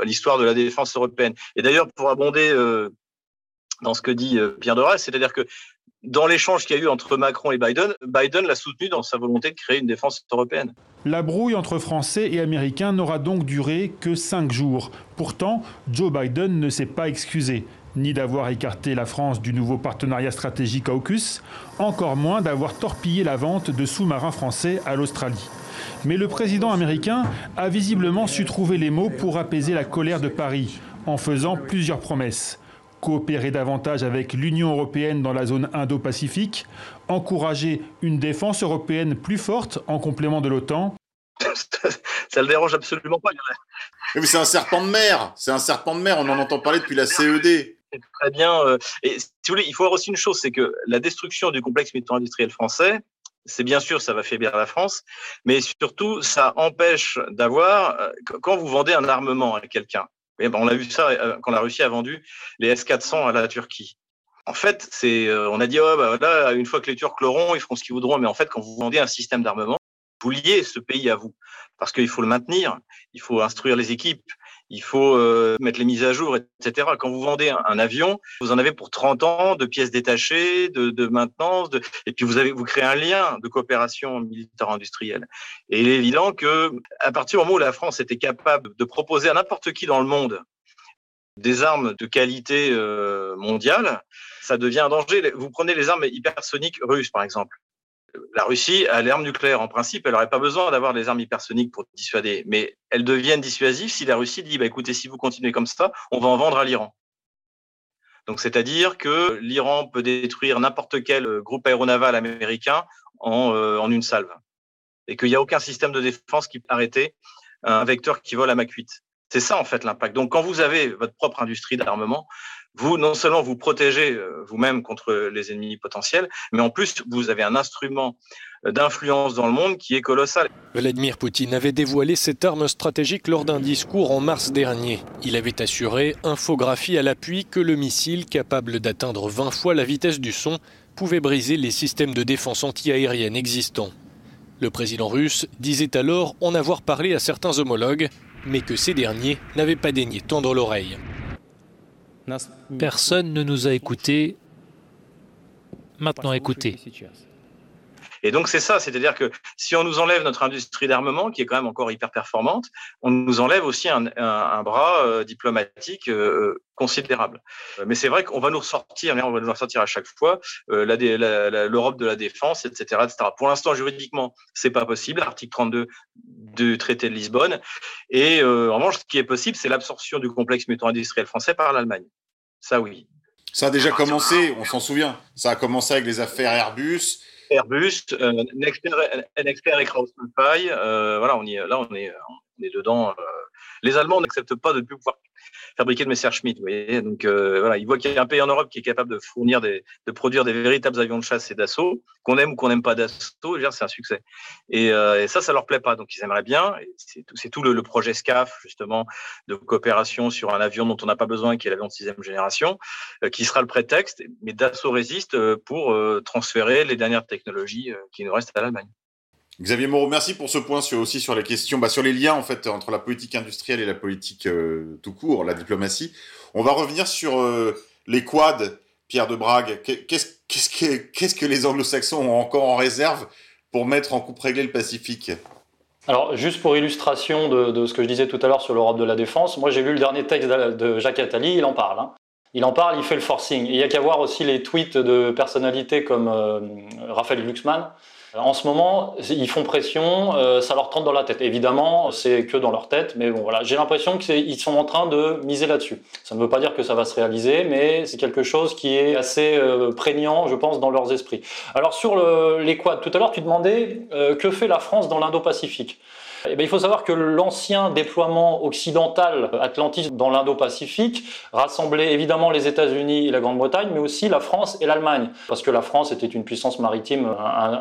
à l'histoire de la défense européenne. Et d'ailleurs, pour abonder dans ce que dit Pierre Doras, c'est-à-dire que dans l'échange qu'il y a eu entre Macron et Biden, Biden l'a soutenu dans sa volonté de créer une défense européenne. La brouille entre Français et Américains n'aura donc duré que cinq jours. Pourtant, Joe Biden ne s'est pas excusé, ni d'avoir écarté la France du nouveau partenariat stratégique AUKUS, encore moins d'avoir torpillé la vente de sous-marins français à l'Australie. Mais le président américain a visiblement su trouver les mots pour apaiser la colère de Paris, en faisant plusieurs promesses coopérer davantage avec l'Union européenne dans la zone Indo-Pacifique, encourager une défense européenne plus forte en complément de l'OTAN. Ça le dérange absolument pas. Mais c'est un serpent de mer, c'est un serpent de mer, on en entend parler depuis la CED. Très bien. Euh, et si vous voulez, il faut voir aussi une chose, c'est que la destruction du complexe militaro-industriel français, c'est bien sûr, ça va faiblir la France, mais surtout, ça empêche d'avoir, euh, quand vous vendez un armement à quelqu'un, ben, on a vu ça euh, quand la Russie a vendu les S-400 à la Turquie. En fait, c'est, on a dit, oh, bah, une fois que les Turcs l'auront, ils feront ce qu'ils voudront. Mais en fait, quand vous vendez un système d'armement, vous liez ce pays à vous. Parce qu'il faut le maintenir, il faut instruire les équipes, il faut euh, mettre les mises à jour, etc. Quand vous vendez un, avion, vous en avez pour 30 ans de pièces détachées, de, maintenance, et puis vous avez vous créez un lien de coopération militaire-industrielle. Et il est évident que à partir du moment où la France était capable de proposer à n'importe qui dans le monde des armes de qualité euh, mondiale, ça devient un danger. Vous prenez les armes hypersoniques russes, par exemple la Russie a l'arme nucléaire. En principe, elle n'aurait pas besoin d'avoir des armes hypersoniques pour dissuader. Mais elles deviennent dissuasives si la Russie dit, bah, écoutez, si vous continuez comme ça, on va en vendre à l'Iran. Donc, c'est-à-dire que l'Iran peut détruire n'importe quel euh, groupe aéronaval américain en, euh, en une salve. Et qu'il n'y a aucun système de défense qui peut arrêter un vecteur qui vole à Mach 8. C'est ça, en fait, l'impact. Donc, quand vous avez votre propre industrie d'armement, vous, non seulement vous protégez euh, vous-même contre les ennemis potentiels, mais en plus, vous avez un instrument d'influence dans le monde qui est colossal. Vladimir Poutine avait dévoilé cette arme stratégique lors d'un discours en mars dernier. Il avait assuré, infographie à l'appui, que le missile, capable d'atteindre 20 fois la vitesse du son, pouvait briser les systèmes de défense antiaérienne existants. Le président russe disait alors en avoir parlé à certains homologues, mais que ces derniers n'avaient pas daigné tendre l'oreille. Personne ne nous a écoutés. Maintenant écoutez. Et donc c'est ça, c'est-à-dire que si on nous enlève notre industrie d'armement, qui est quand même encore hyper performante, on nous enlève aussi un, un, bras euh, diplomatique euh, considérable. Mais c'est vrai qu'on va nous ressortir, on va nous ressortir à chaque fois l'Europe de la défense, etc., etc. Pour l'instant, juridiquement, c'est pas possible. L'article 32 du traité de Lisbonne. Et en revanche, ce qui est possible, c'est l'absorption du complexe mutuel-industriel français par l'Allemagne. Ça, oui. Ça a déjà commencé, on s'en souvient. Ça a commencé avec les affaires Airbus. Airbus, euh, Nexter, et Krauss-Maffei, euh, voilà, on y, là, on est, on est dedans. Euh, les Allemands n'acceptent pas de plus pouvoir fabriquer de Messerschmitt. Vous voyez Donc euh, voilà, ils voient qu'il y a un pays en Europe qui est capable de fournir des, de produire des véritables avions de chasse et d'assaut, qu'on aime ou qu'on n'aime pas d'assaut, c'est un succès. Euh, et, ça, ça leur plaît pas. Donc ils aimeraient bien. C'est tout, tout le, projet SCAF justement de coopération sur un avion dont on n'a pas besoin, qui est l'avion de sixième génération, qui sera le prétexte. Mais Dassault résiste pour transférer les dernières technologies qui nous restent à l'Allemagne. Xavier Moreau, merci pour ce point aussi sur les questions, bah, sur les liens en fait entre la politique industrielle et la politique euh, tout court, la diplomatie. On va revenir sur euh, les quads, Pierre de Brague. Qu'est-ce qu'est-ce que, qu'est-ce que les anglo-saxons ont encore en réserve pour mettre en coupe réglée le Pacifique? Alors, juste pour illustration de, ce que je disais tout à l'heure sur l'Europe de la défense, moi j'ai lu le dernier texte de Jacques Attali, il en parle. Hein. Il en parle, il fait le forcing. il y a qu'à voir aussi les tweets de personnalités comme euh, Raphaël Glucksmann, en ce moment, ils font pression, euh, ça leur trempe dans la tête. Évidemment, c'est que dans leur tête, mais bon, voilà. J'ai l'impression qu'ils sont en train de miser là-dessus. Ça ne veut pas dire que ça va se réaliser, mais c'est quelque chose qui est assez euh, prégnant, je pense, dans leurs esprits. Alors sur les quads, tout à l'heure, tu demandais euh, que fait la France dans l'Indo-Pacifique? Eh il faut savoir que l'ancien déploiement occidental atlantiste dans l'Indo-Pacifique rassemblait évidemment les États-Unis et la Grande-Bretagne, mais aussi la France et l'Allemagne. Parce que la France était une puissance maritime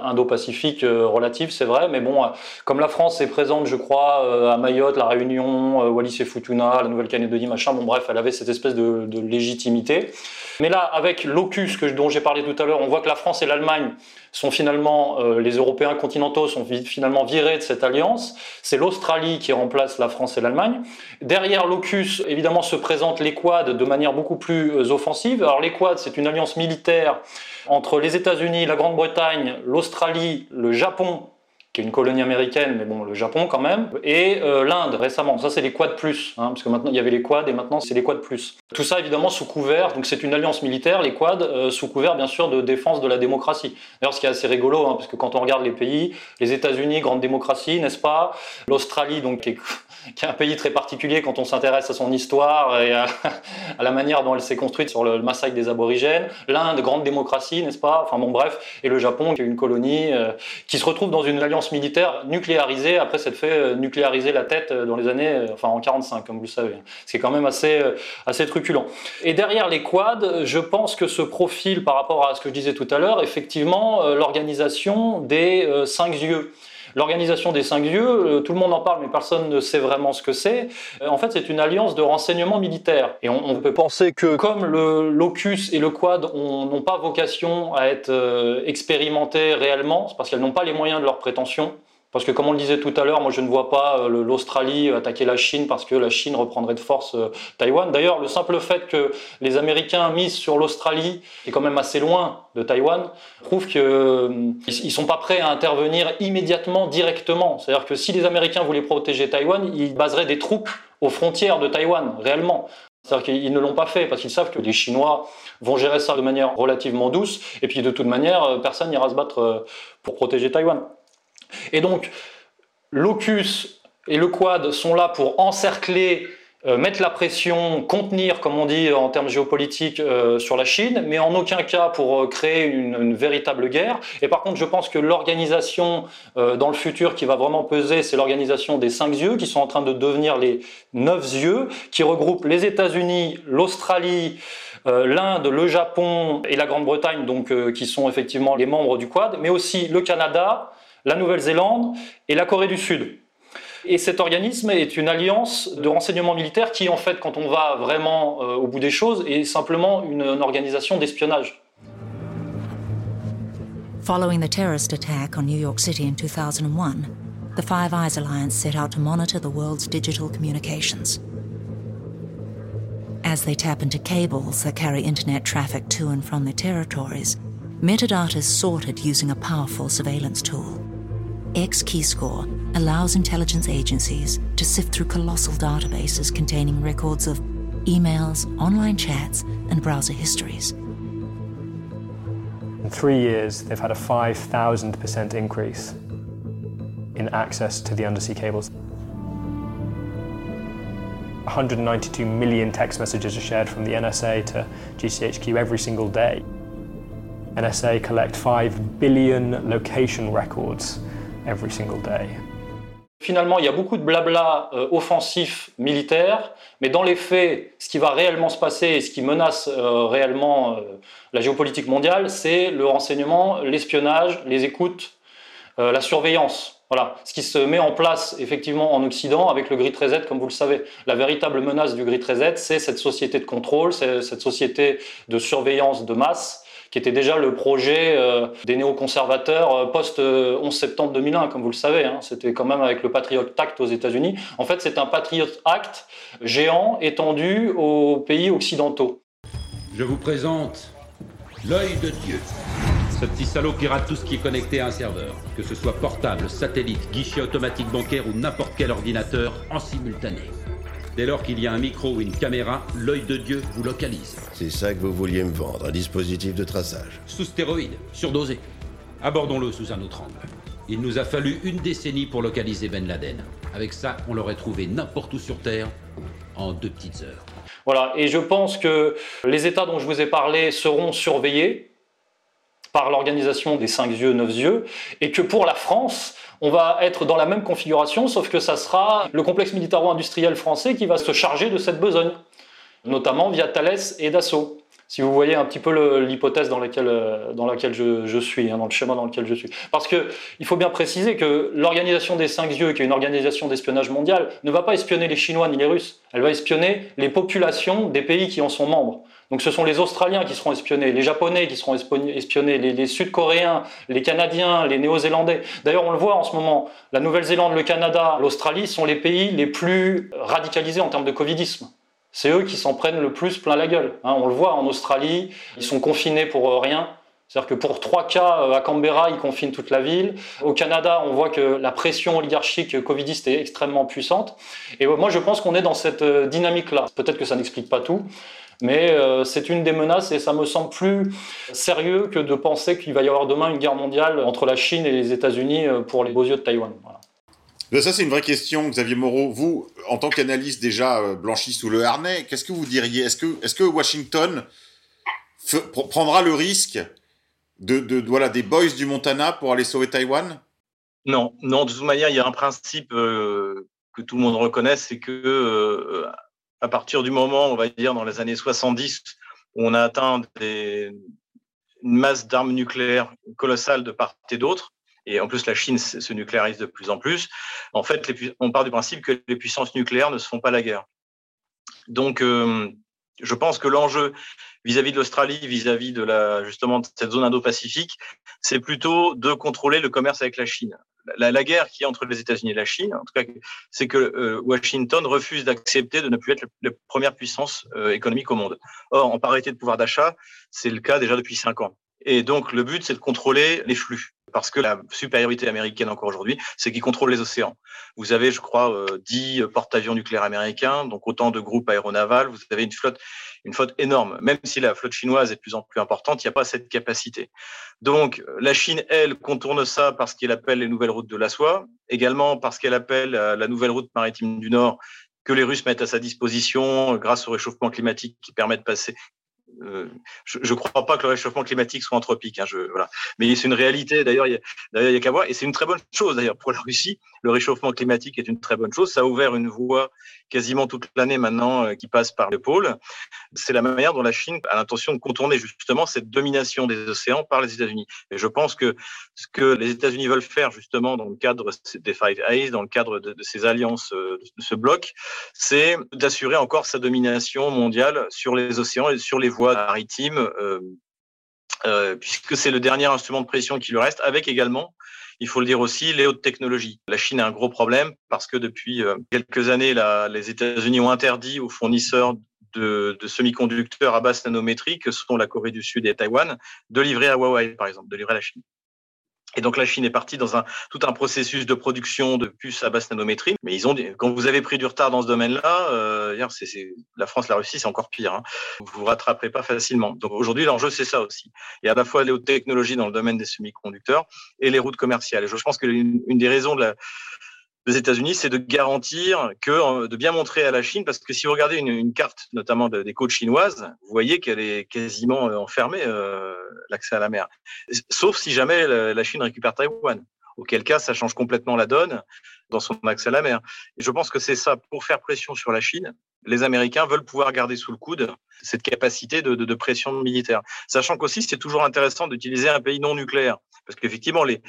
indo-pacifique euh, relative, c'est vrai, mais bon, euh, comme la France est présente, je crois, euh, à Mayotte, la Réunion, Wallis et Futuna, la Nouvelle-Calédonie, machin, bon bref, elle avait cette espèce de, de légitimité. Mais là, avec l'OCUS dont j'ai parlé tout à l'heure, on voit que la France et l'Allemagne sont finalement, euh, les Européens continentaux sont finalement virés de cette alliance. C'est l'Australie qui remplace la France et l'Allemagne. Derrière l'OCUS, évidemment, se présentent les quads de manière beaucoup plus euh, offensive. Alors les quads, c'est une alliance militaire entre les États-Unis, la Grande-Bretagne, l'Australie, le Japon qui est une colonie américaine, mais bon, le Japon quand même, et euh, l'Inde récemment. Ça, c'est les Quad plus, hein, parce que maintenant il y avait les Quad et maintenant c'est les Quad plus. Tout ça évidemment sous couvert, donc c'est une alliance militaire, les Quad, euh, sous couvert bien sûr de défense de la démocratie. D'ailleurs, ce qui est assez rigolo, hein, parce que quand on regarde les pays, les États-Unis, grande démocratie, n'est-ce pas? L'Australie, donc qui est qui est un pays très particulier quand on s'intéresse à son histoire et à, la manière dont elle s'est construite sur le, massacre des aborigènes. L'Inde, grande démocratie, n'est-ce pas? Enfin bon, bref. Et le Japon, qui est une colonie euh, qui se retrouve dans une alliance militaire nucléarisée après s'être fait euh, nucléariser la tête euh, dans les années, enfin en 45, comme vous le savez. C'est quand même assez, assez truculent. Et derrière les quads, je pense que ce profil par rapport à ce que je disais tout à l'heure, effectivement, l'organisation des cinq yeux. L'organisation des cinq yeux, euh, tout le monde en parle, mais personne ne sait vraiment ce que c'est. Euh, en fait, c'est une alliance de renseignement militaire. Et on, peut penser que comme le locus et le quad n'ont pas vocation à être euh, expérimentés réellement, c'est parce qu'elles n'ont pas les moyens de leurs prétentions. Parce que comme on le disait tout à l'heure, moi je ne vois pas euh, l'Australie attaquer la Chine parce que la Chine reprendrait de force euh, Taïwan. D'ailleurs, le simple fait que les Américains misent sur l'Australie, qui est quand même assez loin de Taïwan, prouve qu'ils euh, ne sont pas prêts à intervenir immédiatement, directement. C'est-à-dire que si les Américains voulaient protéger Taïwan, ils baseraient des troupes aux frontières de Taïwan, réellement. C'est-à-dire qu'ils ne l'ont pas fait parce qu'ils savent que les Chinois vont gérer ça de manière relativement douce et puis de toute manière, personne n'ira se battre pour protéger Taïwan. Et donc, l'OCUS et le Quad sont là pour encercler, euh, mettre la pression, contenir, comme on dit en termes géopolitiques, euh, sur la Chine, mais en aucun cas pour euh, créer une, véritable guerre. Et par contre, je pense que l'organisation dans le futur qui va vraiment peser, c'est l'organisation des cinq yeux, qui sont en train de devenir les neuf yeux, qui regroupent les États-Unis, l'Australie, l'Inde, le Japon et la Grande-Bretagne, donc qui sont effectivement les membres du Quad, mais aussi le Canada, la Nouvelle-Zélande et la Corée du Sud. Et cet organisme est une alliance de renseignement militaire qui, en fait, quand on va vraiment euh, au bout des choses, est simplement une, une organisation d'espionnage. Following the terrorist attack on New York City in 2001, the Five Eyes Alliance set out to monitor the world's digital communications. As they tap into cables that carry internet traffic to and from their territories, metadata is sorted using a powerful surveillance tool. X-Keyscore allows intelligence agencies to sift through colossal databases containing records of emails, online chats, and browser histories. In three years, they've had a 5,000% increase in access to the undersea cables. 192 million text messages are shared from the NSA to GCHQ every single day. NSA collect 5 billion location records every single day. Finalement, il y a beaucoup de blabla euh, offensif militaire, mais dans les faits, ce qui va réellement se passer et ce qui menace euh, réellement euh, la géopolitique mondiale, c'est le renseignement, l'espionnage, les écoutes, la surveillance. Voilà, ce qui se met en place effectivement en Occident avec le Grid Reset, comme vous le savez. La véritable menace du Grid Reset, c'est cette société de contrôle, cette société de surveillance de masse qui était déjà le projet euh, des néoconservateurs euh, post-11 septembre 2001, comme vous le savez. Hein. C'était quand même avec le Patriot Act aux États-Unis. En fait, c'est un Patriot Act géant étendu aux pays occidentaux. Je vous présente l'œil de Dieu. Ce petit salaud qui rate tout ce qui est connecté à un serveur, que ce soit portable, satellite, guichet automatique bancaire ou n'importe quel ordinateur en simultané. Dès lors qu'il y a un micro ou une caméra, l'œil de Dieu vous localise. C'est ça que vous vouliez me vendre, un dispositif de traçage. Sous stéroïdes, surdosé. Abordons-le sous un autre angle. Il nous a fallu une décennie pour localiser Ben Laden. Avec ça, on l'aurait trouvé n'importe où sur Terre en deux petites heures. Voilà, et je pense que les États dont je vous ai parlé seront surveillés par l'organisation des cinq yeux, neuf yeux, et que pour la France, on va être dans la même configuration, sauf que ça sera le complexe militaro-industriel français qui va se charger de cette besogne, notamment via Thales et Dassault. Si vous voyez un petit peu l'hypothèse dans laquelle, euh, dans laquelle je, suis, hein, dans le schéma dans lequel je suis. Parce qu'il faut bien préciser que l'organisation des cinq yeux, qui est une organisation d'espionnage mondial, ne va pas espionner les Chinois ni les Russes. Elle va espionner les populations des pays qui en sont membres. Donc ce sont les Australiens qui seront espionnés, les Japonais qui seront espionnés, les, Sud-Coréens, les Canadiens, les Néo-Zélandais. D'ailleurs, on le voit en ce moment, la Nouvelle-Zélande, le Canada, l'Australie sont les pays les plus radicalisés en termes de covidisme. C'est eux qui s'en prennent le plus plein la gueule. Hein, on le voit en Australie, ils sont confinés pour euh, rien. C'est-à-dire que pour trois cas euh, à Canberra, ils confinent toute la ville. Au Canada, on voit que la pression oligarchique covidiste est extrêmement puissante. Et moi, je pense qu'on est dans cette euh, dynamique-là. Peut-être que ça n'explique pas tout, mais c'est une des menaces et ça me semble plus sérieux que de penser qu'il va y avoir demain une guerre mondiale entre la Chine et les États-Unis pour les beaux yeux de Taïwan. Voilà. Ça, c'est une vraie question, Xavier Moreau. Vous, en tant qu'analyste déjà blanchi sous le harnais, qu'est-ce que vous diriez? Est-ce que, est que Washington prendra le risque de, de, voilà, des boys du Montana pour aller sauver Taïwan? Non, non. De toute manière, il y a un principe euh, que tout le monde reconnaît, c'est que euh, à partir du moment, on va dire, dans les années 70, où on a atteint des, une masse d'armes nucléaires colossale de part et d'autre, et en plus la Chine se nucléarise de plus en plus, en fait, on part du principe que les puissances nucléaires ne se font pas la guerre. Donc, euh, je pense que l'enjeu vis-à-vis de l'Australie, vis-à-vis de la justement de cette zone Indo-Pacifique, c'est plutôt de contrôler le commerce avec la Chine. La, la guerre qui est entre les États-Unis et la Chine, en tout cas, c'est que euh, Washington refuse d'accepter de ne plus être la, première puissance euh, économique au monde. Or, en parité de pouvoir d'achat, c'est le cas déjà depuis cinq ans. Et donc, le but, c'est de contrôler les flux. Parce que la supériorité américaine encore aujourd'hui, c'est qu'ils contrôlent les océans. Vous avez, je crois, euh, 10 porte-avions nucléaires américains, donc autant de groupes aéronavals. Vous avez une flotte, une flotte énorme. Même si la flotte chinoise est de plus en plus importante, il n'y a pas cette capacité. Donc, la Chine, elle, contourne ça parce qu'elle appelle les nouvelles routes de la soie, également parce qu'elle appelle la nouvelle route maritime du Nord que les Russes mettent à sa disposition grâce au réchauffement climatique qui permet de passer, euh, je ne crois pas que le réchauffement climatique soit anthropique. Hein. Mais c'est une réalité, d'ailleurs, il n'y a, qu'à voir. Et c'est une très bonne chose, d'ailleurs, pour la Russie. Le réchauffement climatique est une très bonne chose. Ça a ouvert une voie quasiment toute l'année maintenant euh, qui passe par le pôle. C'est la manière dont la Chine a l'intention de contourner justement cette domination des océans par les États-Unis. Et je pense que ce que les États-Unis veulent faire justement dans le cadre des Five Eyes, dans le cadre de, de ces alliances, euh, de ce bloc, c'est d'assurer encore sa domination mondiale sur les océans et sur les voies maritimes, euh, euh, puisque c'est le dernier instrument de pression qui lui reste, avec également il faut le dire aussi, les hautes technologies. La Chine a un gros problème parce que depuis quelques années, les États-Unis ont interdit aux fournisseurs de, de semi-conducteurs à basse nanométrie que sont la Corée du Sud et Taïwan de livrer à Huawei, par exemple, de livrer à la Chine. Et donc la Chine est partie dans un tout un processus de production de puces à basse nanométrie. Mais ils ont, quand vous avez pris du retard dans ce domaine-là, euh, c'est, la France, la Russie, c'est encore pire. Hein. Vous vous rattraperez pas facilement. Donc aujourd'hui, l'enjeu c'est ça aussi. Il y a à la fois les hautes technologies dans le domaine des semi-conducteurs et les routes commerciales. Je pense que une, une des raisons de la des États-Unis, c'est de garantir que, euh, de bien montrer à la Chine, parce que si vous regardez une, carte, notamment de, des côtes chinoises, vous voyez qu'elle est quasiment euh, enfermée, euh, l'accès à la mer. Sauf si jamais la, Chine récupère Taïwan. Auquel cas, ça change complètement la donne dans son accès à la mer. Et je pense que c'est ça, pour faire pression sur la Chine, les Américains veulent pouvoir garder sous le coude cette capacité de pression militaire. Sachant qu'aussi, c'est toujours intéressant d'utiliser un pays non nucléaire. Parce qu'effectivement, les,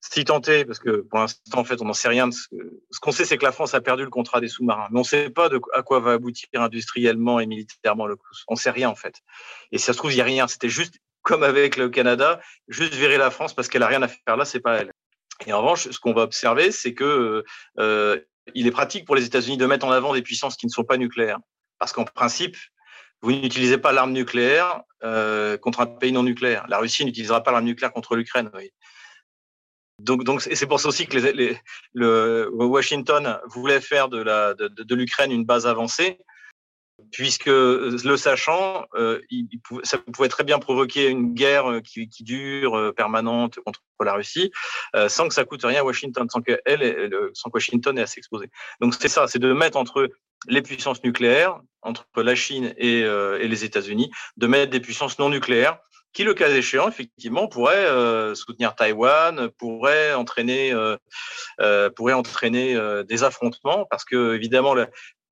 si tenté, parce que pour l'instant, en fait, on n'en sait rien. Ce, ce qu'on sait, c'est que la France a perdu le contrat des sous-marins. Mais on ne sait pas de, à quoi va aboutir industriellement et militairement le coup. On ne sait rien, en fait. Et si ça se trouve, il n'y a rien. C'était juste comme avec le Canada, juste virer la France parce qu'elle n'a rien à faire là, c'est pas elle. Et en revanche, ce qu'on va observer, c'est que euh, il est pratique pour les États-Unis de mettre en avant des puissances qui ne sont pas nucléaires. Parce qu'en principe, vous n'utilisez pas l'arme nucléaire euh, contre un pays non nucléaire. La Russie n'utilisera pas l'arme nucléaire contre l'Ukraine. Donc, donc, c'est pour ça aussi que les, les, le Washington voulait faire de la de, de l'Ukraine une base avancée, puisque le sachant, euh, il, il pouvait, ça pouvait très bien provoquer une guerre qui, qui dure euh, permanente contre la Russie, euh, sans que ça coûte rien à Washington, sans que elle, sans que Washington ait à s'exposer. Donc c'est ça, c'est de mettre entre les puissances nucléaires, entre la Chine et, euh, et les États-Unis, de mettre des puissances non nucléaires qui, le cas échéant, effectivement, pourrait euh, soutenir Taïwan, pourrait entraîner, euh, euh, pourrait entraîner euh, des affrontements, parce que évidemment,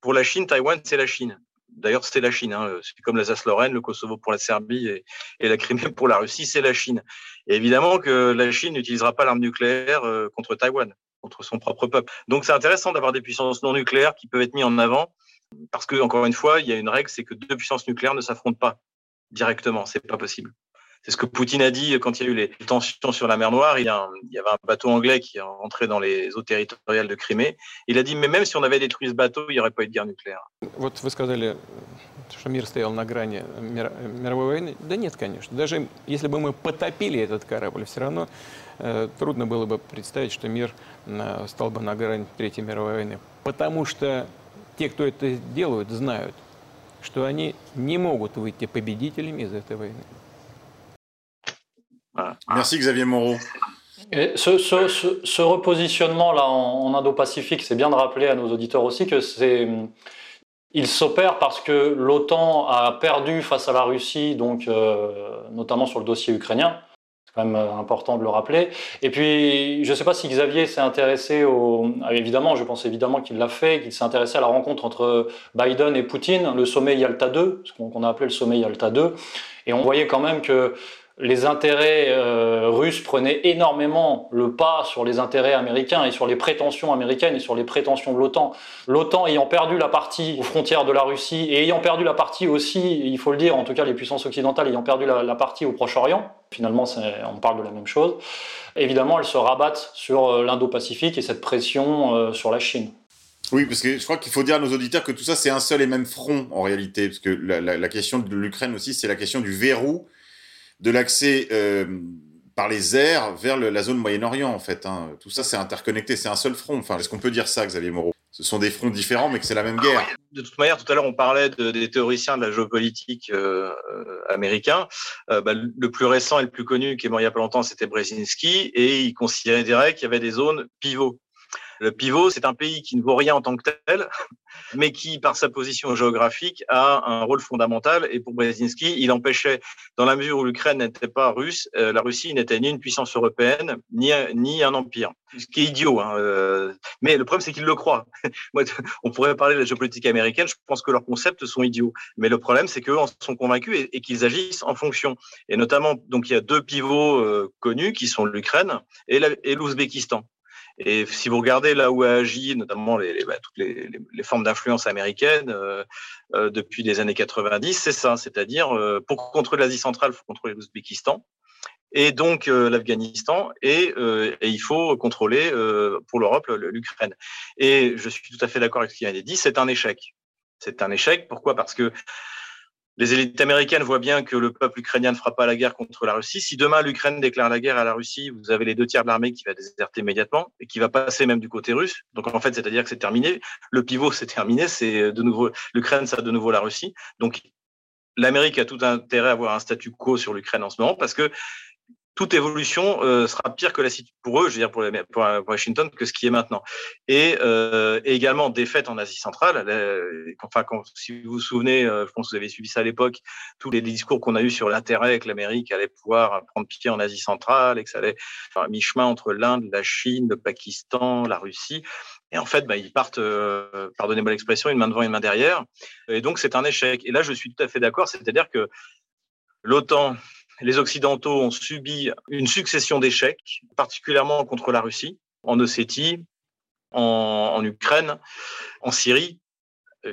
pour la Chine, Taïwan, c'est la Chine. D'ailleurs, c'est la Chine. Hein. C'est comme l'Alsace-Lorraine, le Kosovo pour la Serbie et, et, la Crimée pour la Russie, c'est la Chine. Et évidemment que la Chine n'utilisera pas l'arme nucléaire euh, contre Taïwan, contre son propre peuple. Donc, c'est intéressant d'avoir des puissances non nucléaires qui peuvent être mises en avant, parce que encore une fois, il y a une règle, c'est que deux puissances nucléaires ne s'affrontent pas directement. C'est pas possible. C'est ce que Poutine a dit quand il y a eu les tensions sur la mer Noire. Il y, un, il y avait un bateau anglais qui est rentré dans les eaux territoriales de Crimée. Il a dit, mais même si on avait détruit ce bateau, il n'y aurait pas eu de guerre nucléaire. Вот вы сказали, что мир стоял на грани мировой войны. Да нет, конечно. Даже если бы мы потопили этот корабль, все равно э, трудно было бы представить, что мир э, стал бы на грани Третьей мировой войны. Потому что те, кто это делают, знают, что они не могут выйти победителями из этой войны. Merci Xavier Moreau. Et ce, ce, ce, ce repositionnement-là en, en Indo-Pacifique, c'est bien de rappeler à nos auditeurs aussi que c'est. Il s'opère parce que l'OTAN a perdu face à la Russie, donc euh, notamment sur le dossier ukrainien. C'est quand même important de le rappeler. Et puis, je ne sais pas si Xavier s'est intéressé au. Évidemment, je pense évidemment qu'il l'a fait, qu'il s'est intéressé à la rencontre entre Biden et Poutine, le sommet Yalta 2, ce qu'on a appelé le sommet Yalta 2. Et on voyait quand même que les intérêts euh, russes prenaient énormément le pas sur les intérêts américains et sur les prétentions américaines et sur les prétentions de l'OTAN. L'OTAN ayant perdu la partie aux frontières de la Russie et ayant perdu la partie aussi, il faut le dire, en tout cas les puissances occidentales ayant perdu la, partie au Proche-Orient, finalement on parle de la même chose, évidemment elles se rabattent sur euh, l'Indo-Pacifique et cette pression euh, sur la Chine. Oui, parce que je crois qu'il faut dire à nos auditeurs que tout ça, c'est un seul et même front en réalité, parce que la question de l'Ukraine aussi, c'est la question du verrou de l'accès euh, par les airs vers le, la zone Moyen-Orient, en fait. Hein. Tout ça, c'est interconnecté, c'est un seul front. Enfin, est-ce qu'on peut dire ça, Xavier Moreau? Ce sont des fronts différents, mais que c'est la même guerre. De toute manière, tout à l'heure, on parlait de, des théoriciens de la géopolitique euh, américain. Euh, bah, le plus récent et le plus connu, qui est mort il y a pas longtemps, c'était Brzezinski, et il considérait qu'il y avait des zones pivots. Le pivot, c'est un pays qui ne vaut rien en tant que tel, mais qui, par sa position géographique, a un rôle fondamental. Et pour Brzezinski, il empêchait, dans la mesure où l'Ukraine n'était pas russe, euh, la Russie n'était ni une puissance européenne, ni, ni un empire. Ce qui est idiot. Hein, euh, mais le problème, c'est qu'ils le croient. On pourrait parler de la géopolitique américaine. Je pense que leurs concepts sont idiots. Mais le problème, c'est qu'eux en sont convaincus et, et qu'ils agissent en fonction. Et notamment, donc, il y a deux pivots euh, connus qui sont l'Ukraine et l'Ouzbékistan. Et si vous regardez là où a agi notamment les, bah, toutes les, les, les formes d'influence américaine euh, euh, depuis les années 90, c'est ça, c'est-à-dire euh, pour contrôler l'Asie centrale, il faut contrôler l'Ouzbékistan et donc euh, l'Afghanistan et, euh, et, il faut contrôler euh, pour l'Europe l'Ukraine. Et je suis tout à fait d'accord avec ce qui a été dit, c'est un échec. c'est un échec. Pourquoi? Parce que les élites américaines voient bien que le peuple ukrainien ne fera pas la guerre contre la Russie. Si demain l'Ukraine déclare la guerre à la Russie, vous avez les deux tiers de l'armée qui va déserter immédiatement et qui va passer même du côté russe. Donc en fait, c'est-à-dire que c'est terminé. Le pivot, c'est terminé. C'est de nouveau l'Ukraine, ça de nouveau la Russie. Donc l'Amérique a tout intérêt à avoir un statu quo sur l'Ukraine en ce moment parce que toute évolution euh, sera pire que la pour eux, je veux dire pour, les, pour, Washington, que ce qui est maintenant. Et, euh, et également défaite en Asie centrale. enfin, quand, si vous vous souvenez, euh, je pense que vous avez suivi ça à l'époque, tous les discours qu'on a eus sur l'intérêt que l'Amérique allait pouvoir prendre pied en Asie centrale et que ça allait faire mi-chemin entre l'Inde, la Chine, le Pakistan, la Russie. Et en fait, bah, ils partent, euh, pardonnez-moi l'expression, une main devant, une main derrière. Et donc, c'est un échec. Et là, je suis tout à fait d'accord. C'est-à-dire que l'OTAN les Occidentaux ont subi une succession d'échecs, particulièrement contre la Russie, en Ossétie, en, Ukraine, en Syrie,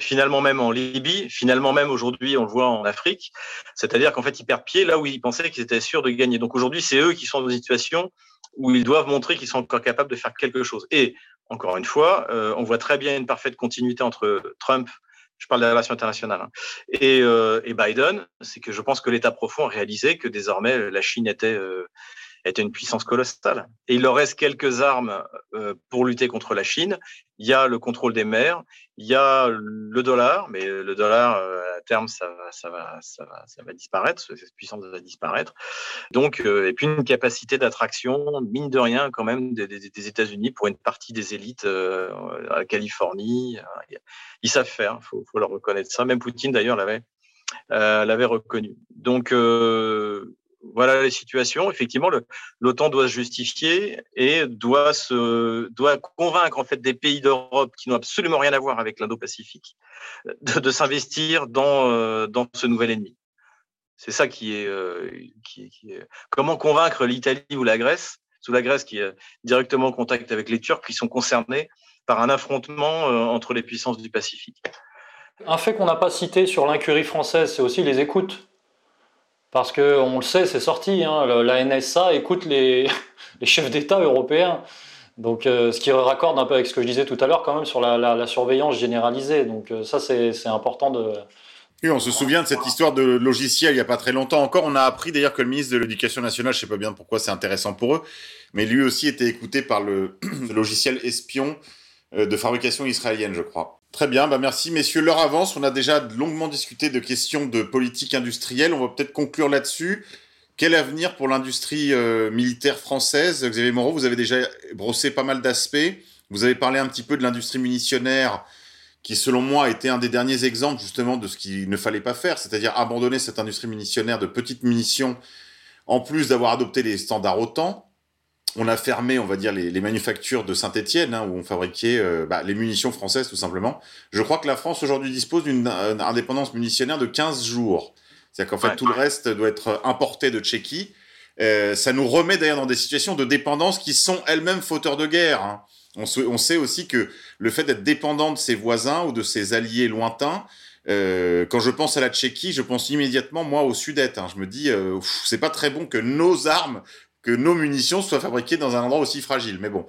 finalement même en Libye, finalement même aujourd'hui, on le voit en Afrique. C'est-à-dire qu'en fait, ils perdent pied là où ils pensaient qu'ils étaient sûrs de gagner. Donc aujourd'hui, c'est eux qui sont dans une situation où ils doivent montrer qu'ils sont encore capables de faire quelque chose. Et encore une fois, euh, on voit très bien une parfaite continuité entre Trump je parle des relations internationales, hein. et, euh, et, Biden, c'est que je pense que l'État profond a réalisé que désormais la Chine était, euh, était une puissance colossale. Et il leur reste quelques armes euh, pour lutter contre la Chine. Il y a le contrôle des mers, il y a le dollar, mais le dollar, euh, à terme, ça va, ça va, ça va, ça va disparaître, cette puissance va disparaître. Donc, euh, et puis une capacité d'attraction, mine de rien, quand même, des, États-Unis pour une partie des élites à Californie. Ils savent faire, il faut, faut, leur reconnaître ça. Même Poutine, d'ailleurs, l'avait, l'avait reconnu. Donc, voilà les situations. Effectivement, l'OTAN doit se justifier et doit, se, doit convaincre en fait des pays d'Europe qui n'ont absolument rien à voir avec l'Indo-Pacifique de, s'investir dans, euh, dans ce nouvel ennemi. C'est ça qui est, euh, qui, est, Comment convaincre l'Italie ou la Grèce, sous la Grèce qui est directement en contact avec les Turcs, qui sont concernés par un affrontement euh, entre les puissances du Pacifique. Un fait qu'on n'a pas cité sur l'incurie française, c'est aussi les écoutes. Parce qu'on le sait, c'est sorti, hein, la NSA écoute les, chefs d'État européens. Donc, euh, ce qui raccorde un peu avec ce que je disais tout à l'heure, quand même, sur la, surveillance généralisée. Donc, euh, ça, c'est important de. Oui, on se souvient de cette histoire de logiciel il n'y a pas très longtemps encore. On a appris d'ailleurs que le ministre de l'Éducation nationale, je ne sais pas bien pourquoi c'est intéressant pour eux, mais lui aussi était écouté par le logiciel espion euh, de fabrication israélienne, je crois. Très bien, bah merci messieurs. L'heure avance, on a déjà longuement discuté de questions de politique industrielle, on va peut-être conclure là-dessus. Quel avenir pour l'industrie euh, militaire française? Xavier Moreau, vous avez déjà brossé pas mal d'aspects. Vous avez parlé un petit peu de l'industrie munitionnaire, qui selon moi était un des derniers exemples justement de ce qu'il ne fallait pas faire, c'est-à-dire abandonner cette industrie munitionnaire de petites munitions, en plus d'avoir adopté les standards OTAN on a fermé, on va dire, les, manufactures de Saint-Étienne, hein, où on fabriquait euh, bah, les munitions françaises, tout simplement. Je crois que la France, aujourd'hui, dispose d'une euh, indépendance munitionnaire de 15 jours. C'est-à-dire qu'en fait, tout le reste doit être importé de Tchéquie. Euh, ça nous remet d'ailleurs dans des situations de dépendance qui sont elles-mêmes fauteurs de guerre. Hein. On, sait aussi que le fait d'être dépendant de ses voisins ou de ses alliés lointains, quand je pense à la Tchéquie, je pense immédiatement, moi, au Sud-Est. Hein. Je me dis, c'est pas très bon que nos armes que nos munitions soient fabriquées dans un endroit aussi fragile. Mais bon,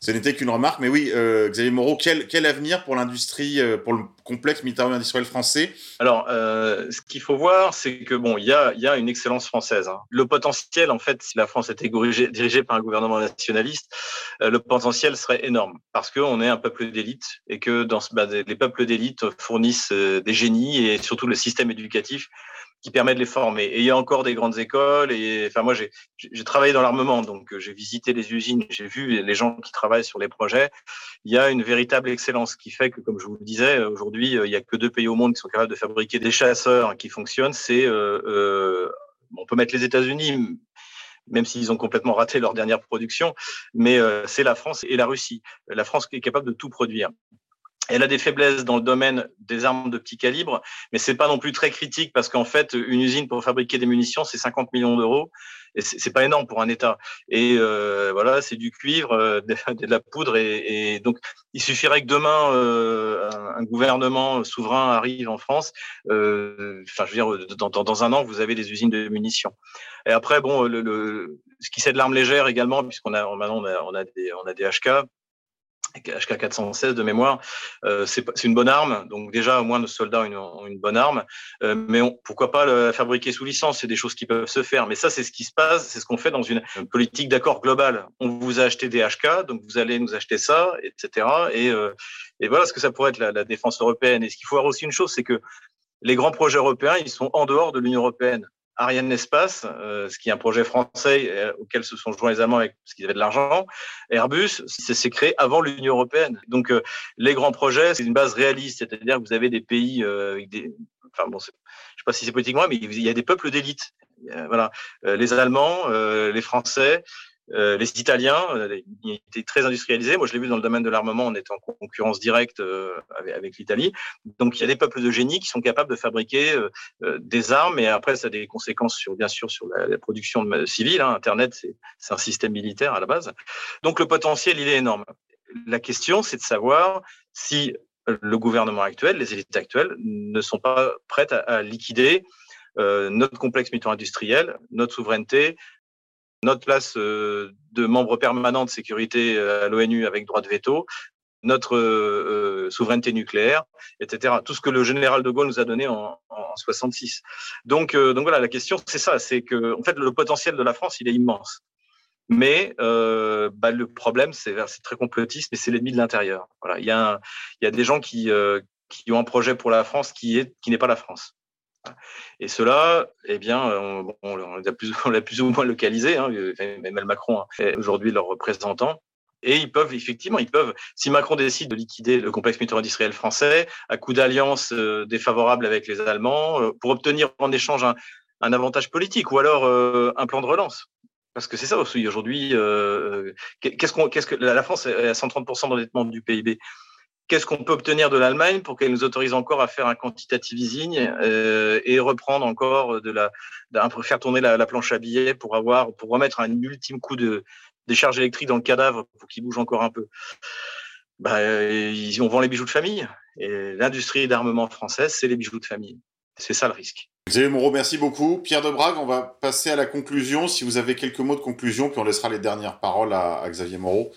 ce n'était qu'une remarque. Mais oui, euh, Xavier Moreau, quel, avenir pour l'industrie, euh, pour le complexe militaire industriel français? Alors, euh, ce qu'il faut voir, c'est que bon, il y a, une excellence française. Hein. Le potentiel, en fait, si la France était dirigée, par un gouvernement nationaliste, le potentiel serait énorme parce qu'on est un peuple d'élite et que dans bah, les peuples d'élite fournissent des génies et surtout le système éducatif qui permet de les former. Et il y a encore des grandes écoles. Et enfin, moi, j'ai travaillé dans l'armement, donc euh, j'ai visité les usines, j'ai vu les gens qui travaillent sur les projets. Il y a une véritable excellence qui fait que, comme je vous le disais, aujourd'hui, euh, il y a que deux pays au monde qui sont capables de fabriquer des chasseurs qui fonctionnent. C'est, euh, euh, on peut mettre les États-Unis, même s'ils ont complètement raté leur dernière production, mais c'est la France et la Russie. La France est capable de tout produire. Elle a des faiblesses dans le domaine des armes de petit calibre, mais c'est pas non plus très critique parce qu'en fait, une usine pour fabriquer des munitions, c'est 50 millions d'euros. Et c'est pas énorme pour un État. Et euh, voilà, c'est du cuivre, euh, de, la poudre, et, et, donc il suffirait que demain euh, un, gouvernement souverain arrive en France. Euh, enfin, je veux dire, dans, dans, un an, vous avez des usines de munitions. Et après, bon, le, le ce qui c'est de l'arme légère également, puisqu'on a maintenant on a, on a des on a des HK HK416 de mémoire, euh, c'est une bonne arme. Donc déjà, au moins nos soldats ont une, bonne arme. Euh, mais pourquoi pas la fabriquer sous licence? C'est des choses qui peuvent se faire. Mais ça, c'est ce qui se passe, c'est ce qu'on fait dans une politique d'accord global. On vous a acheté des HK, donc vous allez nous acheter ça, etc. Et, euh, et voilà ce que ça pourrait être la, la défense européenne. Et ce qu'il faut voir aussi une chose, c'est que les grands projets européens, ils sont en dehors de l'Union européenne. Ariane Espace, euh, ce qui est un projet français euh, auquel se sont joints les Allemands avec, parce qu'ils avaient de l'argent. Airbus, c'est créé avant l'Union européenne. Donc euh, les grands projets, c'est une base réaliste, c'est-à-dire que vous avez des pays avec des, enfin bon, je sais pas si c'est politiquement, mais il y a des peuples d'élite. Voilà, les Allemands, les Français, euh, les Italiens, euh, ils étaient très industrialisés. Moi, je l'ai vu dans le domaine de l'armement, on est en concurrence directe euh, avec, l'Italie. Donc, il y a des peuples de génie qui sont capables de fabriquer des armes, et après, ça a des conséquences sur, bien sûr, sur la, production civile. Hein. Internet, c'est un système militaire à la base. Donc, le potentiel, il est énorme. La question, c'est de savoir si le gouvernement actuel, les élites actuelles, ne sont pas prêtes à, liquider notre complexe militaire-industriel, notre souveraineté, notre place euh, de membre permanent de sécurité euh, à l'ONU avec droit de veto, notre euh, souveraineté nucléaire, etc. Tout ce que le général de Gaulle nous a donné en, en 66. Donc, donc voilà, la question, c'est ça, c'est que en fait le potentiel de la France, il est immense. Mais bah, le problème, c'est très complotiste, mais c'est l'ennemi de l'intérieur. Voilà, il y a, il y a des gens qui, qui ont un projet pour la France qui est qui n'est pas la France. Et cela, eh bien, on, on l'a plus, ou moins localisé. Hein, Emmanuel Macron est aujourd'hui leur représentant. Et ils peuvent, effectivement, ils peuvent, si Macron décide de liquider le complexe militaire industriel français à coup d'alliance euh, défavorable avec les Allemands, euh, pour obtenir en échange un, avantage politique ou alors euh, un plan de relance. Parce que c'est ça aussi aujourd'hui. qu'est-ce que la France est à 130% d'endettement du PIB qu'est-ce qu'on peut obtenir de l'Allemagne pour qu'elle nous autorise encore à faire un quantitative easing euh, et reprendre encore de la, faire tourner la, planche à billets pour avoir, pour remettre un ultime coup de décharge électrique dans le cadavre pour qu'il bouge encore un peu. Bah, on vend les bijoux de famille et l'industrie d'armement française, c'est les bijoux de famille. C'est ça le risque. Xavier Moreau, merci beaucoup. Pierre de Brague, on va passer à la conclusion. Si vous avez quelques mots de conclusion, puis on laissera les dernières paroles à Xavier Moreau.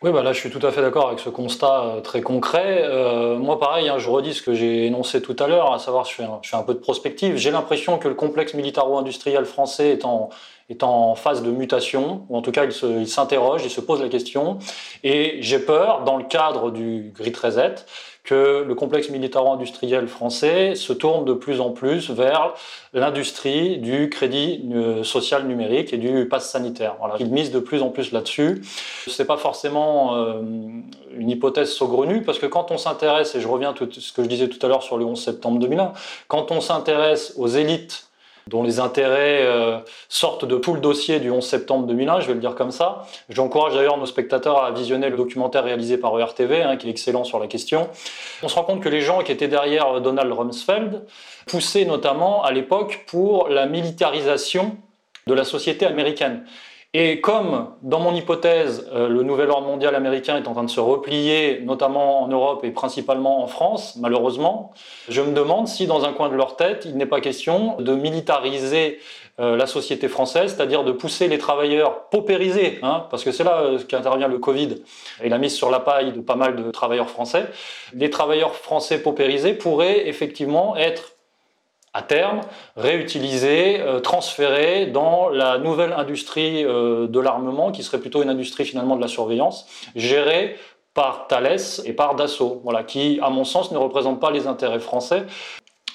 Oui, bah là, je suis tout à fait d'accord avec ce constat euh, très concret. Euh, moi, pareil, hein, je redis ce que j'ai énoncé tout à l'heure, à savoir, je fais, un, peu de prospective. J'ai l'impression que le complexe militaro-industriel français est en, est en phase de mutation, ou en tout cas, il s'interroge, il, il se pose la question. Et j'ai peur, dans le cadre du Grid Reset, que le complexe militaro-industriel français se tourne de plus en plus vers l'industrie du crédit euh, social numérique et du pass sanitaire. Il mise de plus en plus là-dessus. Ce n'est pas forcément euh, une hypothèse saugrenue, parce que quand on s'intéresse, et je reviens à ce que je disais tout à l'heure sur le 11 septembre 2001, quand on s'intéresse aux élites dont les intérêts euh, sortent de tout le dossier du 11 septembre 2001, je vais le dire comme ça. J'encourage d'ailleurs nos spectateurs à visionner le documentaire réalisé par ERTV, hein, qui est excellent sur la question. On se rend compte que les gens qui étaient derrière Donald Rumsfeld poussaient notamment à l'époque pour la militarisation de la société américaine. Et comme, dans mon hypothèse, euh, le nouvel ordre mondial américain est en train de se replier, notamment en Europe et principalement en France, malheureusement, je me demande si dans un coin de leur tête, il n'est pas question de militariser euh, la société française, c'est-à-dire de pousser les travailleurs paupérisés, hein, parce que c'est là euh, qu'intervient le Covid et la mise sur la paille de pas mal de travailleurs français. Les travailleurs français paupérisés pourraient effectivement être à terme, réutilisé, euh, transféré dans la nouvelle industrie euh, de l'armement, qui serait plutôt une industrie finalement de la surveillance, gérée par Thales et par Dassault, voilà, qui, à mon sens, ne représentent pas les intérêts français.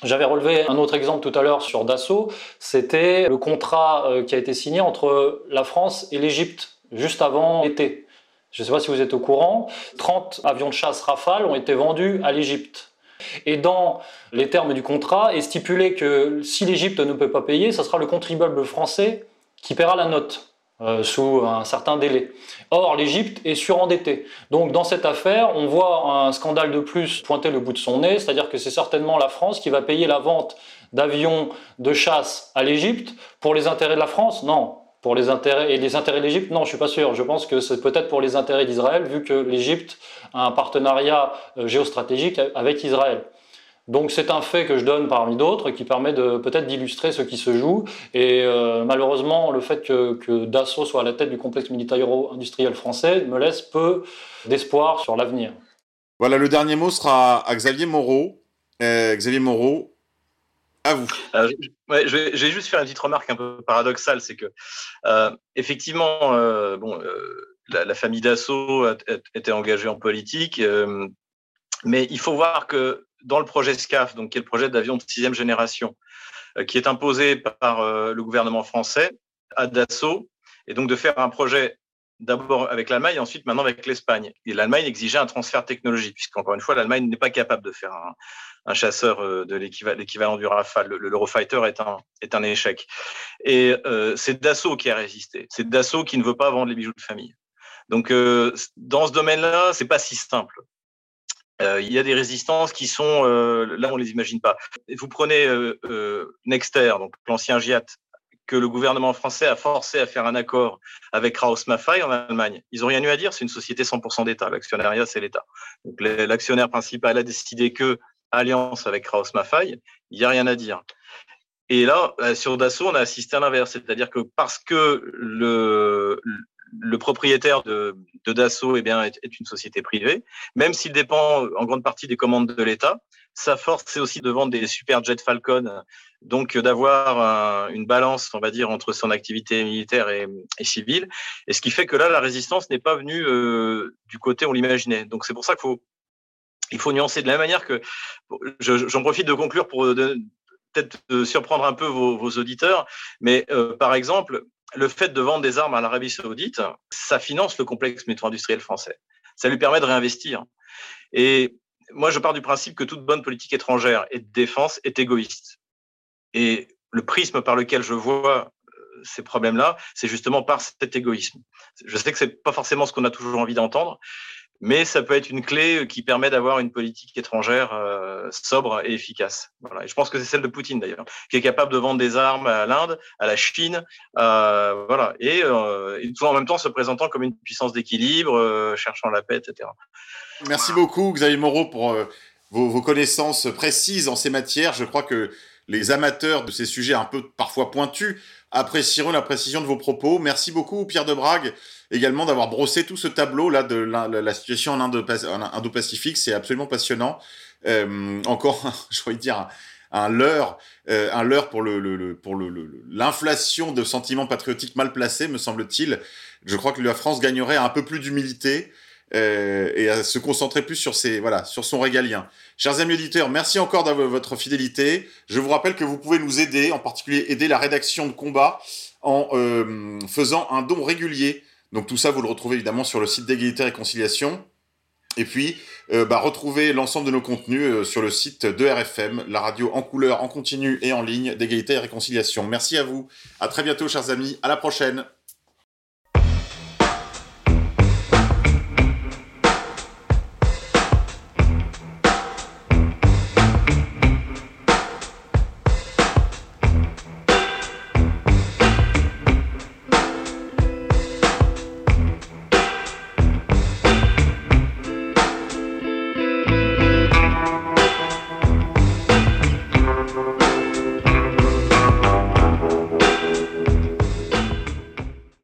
J'avais relevé un autre exemple tout à l'heure sur Dassault, c'était le contrat euh, qui a été signé entre la France et l'Égypte juste avant l'été. Je ne sais pas si vous êtes au courant, 30 avions de chasse Rafale ont été vendus à l'Égypte. Et dans les termes du contrat est stipulé que si l'Égypte ne peut pas payer, ce sera le contribuable français qui paiera la note. Euh, sous un certain délai. Or, l'Égypte est surendettée. Donc, dans cette affaire, on voit un scandale de plus pointer le bout de son nez, c'est-à-dire que c'est certainement la France qui va payer la vente d'avions de chasse à l'Égypte pour les intérêts de la France Non. Pour les intérêts et les intérêts de l'Égypte? Non, je suis pas sûr. Je pense que c'est peut-être pour les intérêts d'Israël, vu que l'Égypte a un partenariat euh, géostratégique avec Israël. Donc c'est un fait que je donne parmi d'autres qui permet de peut-être d'illustrer ce qui se joue. Et euh, malheureusement, le fait que, Dassault soit à la tête du complexe militaro-industriel français me laisse peu d'espoir sur l'avenir. Voilà, le dernier mot sera à Xavier Moreau. Euh, Xavier Moreau, Euh, je, vais, juste faire une petite remarque un peu paradoxale, c'est que euh, effectivement, euh, bon, euh, la, la, famille Dassault était engagée en politique, euh, mais il faut voir que dans le projet SCAF, donc qui est le projet d'avion de sixième génération, qui est imposé par le gouvernement français à Dassault, et donc de faire un projet d'abord avec l'Allemagne ensuite maintenant avec l'Espagne. Et l'Allemagne exigeait un transfert technologique, puisqu'encore une fois, l'Allemagne n'est pas capable de faire un, chasseur euh, de l'équivalent du Rafale. L'Eurofighter est un, est un échec. Et euh, c'est Dassault qui a résisté. C'est Dassault qui ne veut pas vendre les bijoux de famille. Donc, euh, dans ce domaine-là, c'est pas si simple. Il y a des résistances qui sont là, on les imagine pas. Vous prenez Nexter, donc l'ancien GIAT, que le gouvernement français a forcé à faire un accord avec Krauss Maffei en Allemagne. Ils n'ont rien eu à dire, c'est une société 100% d'État. L'actionnariat, c'est l'État. Donc l'actionnaire principal a décidé que alliance avec Krauss Maffei, il n'y a rien à dire. Et là, sur Dassault, on a assisté à l'inverse, c'est-à-dire que parce que le, le propriétaire de, de Dassault eh bien, est, est, une société privée, même s'il dépend en grande partie des commandes de l'État, sa force, c'est aussi de vendre des super jets Falcon, donc d'avoir un, une balance, on va dire, entre son activité militaire et, et, civile. Et ce qui fait que là, la résistance n'est pas venue euh, du côté on l'imaginait. Donc c'est pour ça qu'il faut, il faut nuancer de la même manière que j'en profite de conclure pour peut-être surprendre un peu vos, vos auditeurs, mais euh, par exemple, le fait de vendre des armes à l'Arabie saoudite, ça finance le complexe métro-industriel français. Ça lui permet de réinvestir. Et moi, je pars du principe que toute bonne politique étrangère et de défense est égoïste. Et le prisme par lequel je vois ces problèmes-là, c'est justement par cet égoïsme. Je sais que c'est pas forcément ce qu'on a toujours envie d'entendre, mais ça peut être une clé qui permet d'avoir une politique étrangère euh, sobre et efficace. Voilà. Et je pense que c'est celle de Poutine d'ailleurs, qui est capable de vendre des armes à l'Inde, à la Chine, euh, voilà, et, euh, tout en même temps se présentant comme une puissance d'équilibre, euh, cherchant la paix, etc. Merci beaucoup Xavier Moreau pour euh, vos, vos, connaissances précises en ces matières. Je crois que les amateurs de ces sujets un peu parfois pointus apprécieront la précision de vos propos. Merci beaucoup Pierre de Brague également d'avoir brossé tout ce tableau là de la, la situation en Indo-Pacifique. C'est absolument passionnant. Euh, encore, je voudrais dire, un, leurre, euh, un leurre pour le, le pour le l'inflation de sentiments patriotiques mal placés, me semble-t-il. Je crois que la France gagnerait un peu plus d'humilité. Euh, et à se concentrer plus sur ses voilà sur son régalien. Chers amis auditeurs, merci encore de votre fidélité. Je vous rappelle que vous pouvez nous aider, en particulier aider la rédaction de combat en euh, faisant un don régulier donc tout ça, vous le retrouvez évidemment sur le site d'égalité et réconciliation. Et puis, euh, bah, retrouvez l'ensemble de nos contenus euh, sur le site de RFM, la radio en couleur, en continu et en ligne d'égalité et réconciliation. Merci à vous. À très bientôt, chers amis. À la prochaine.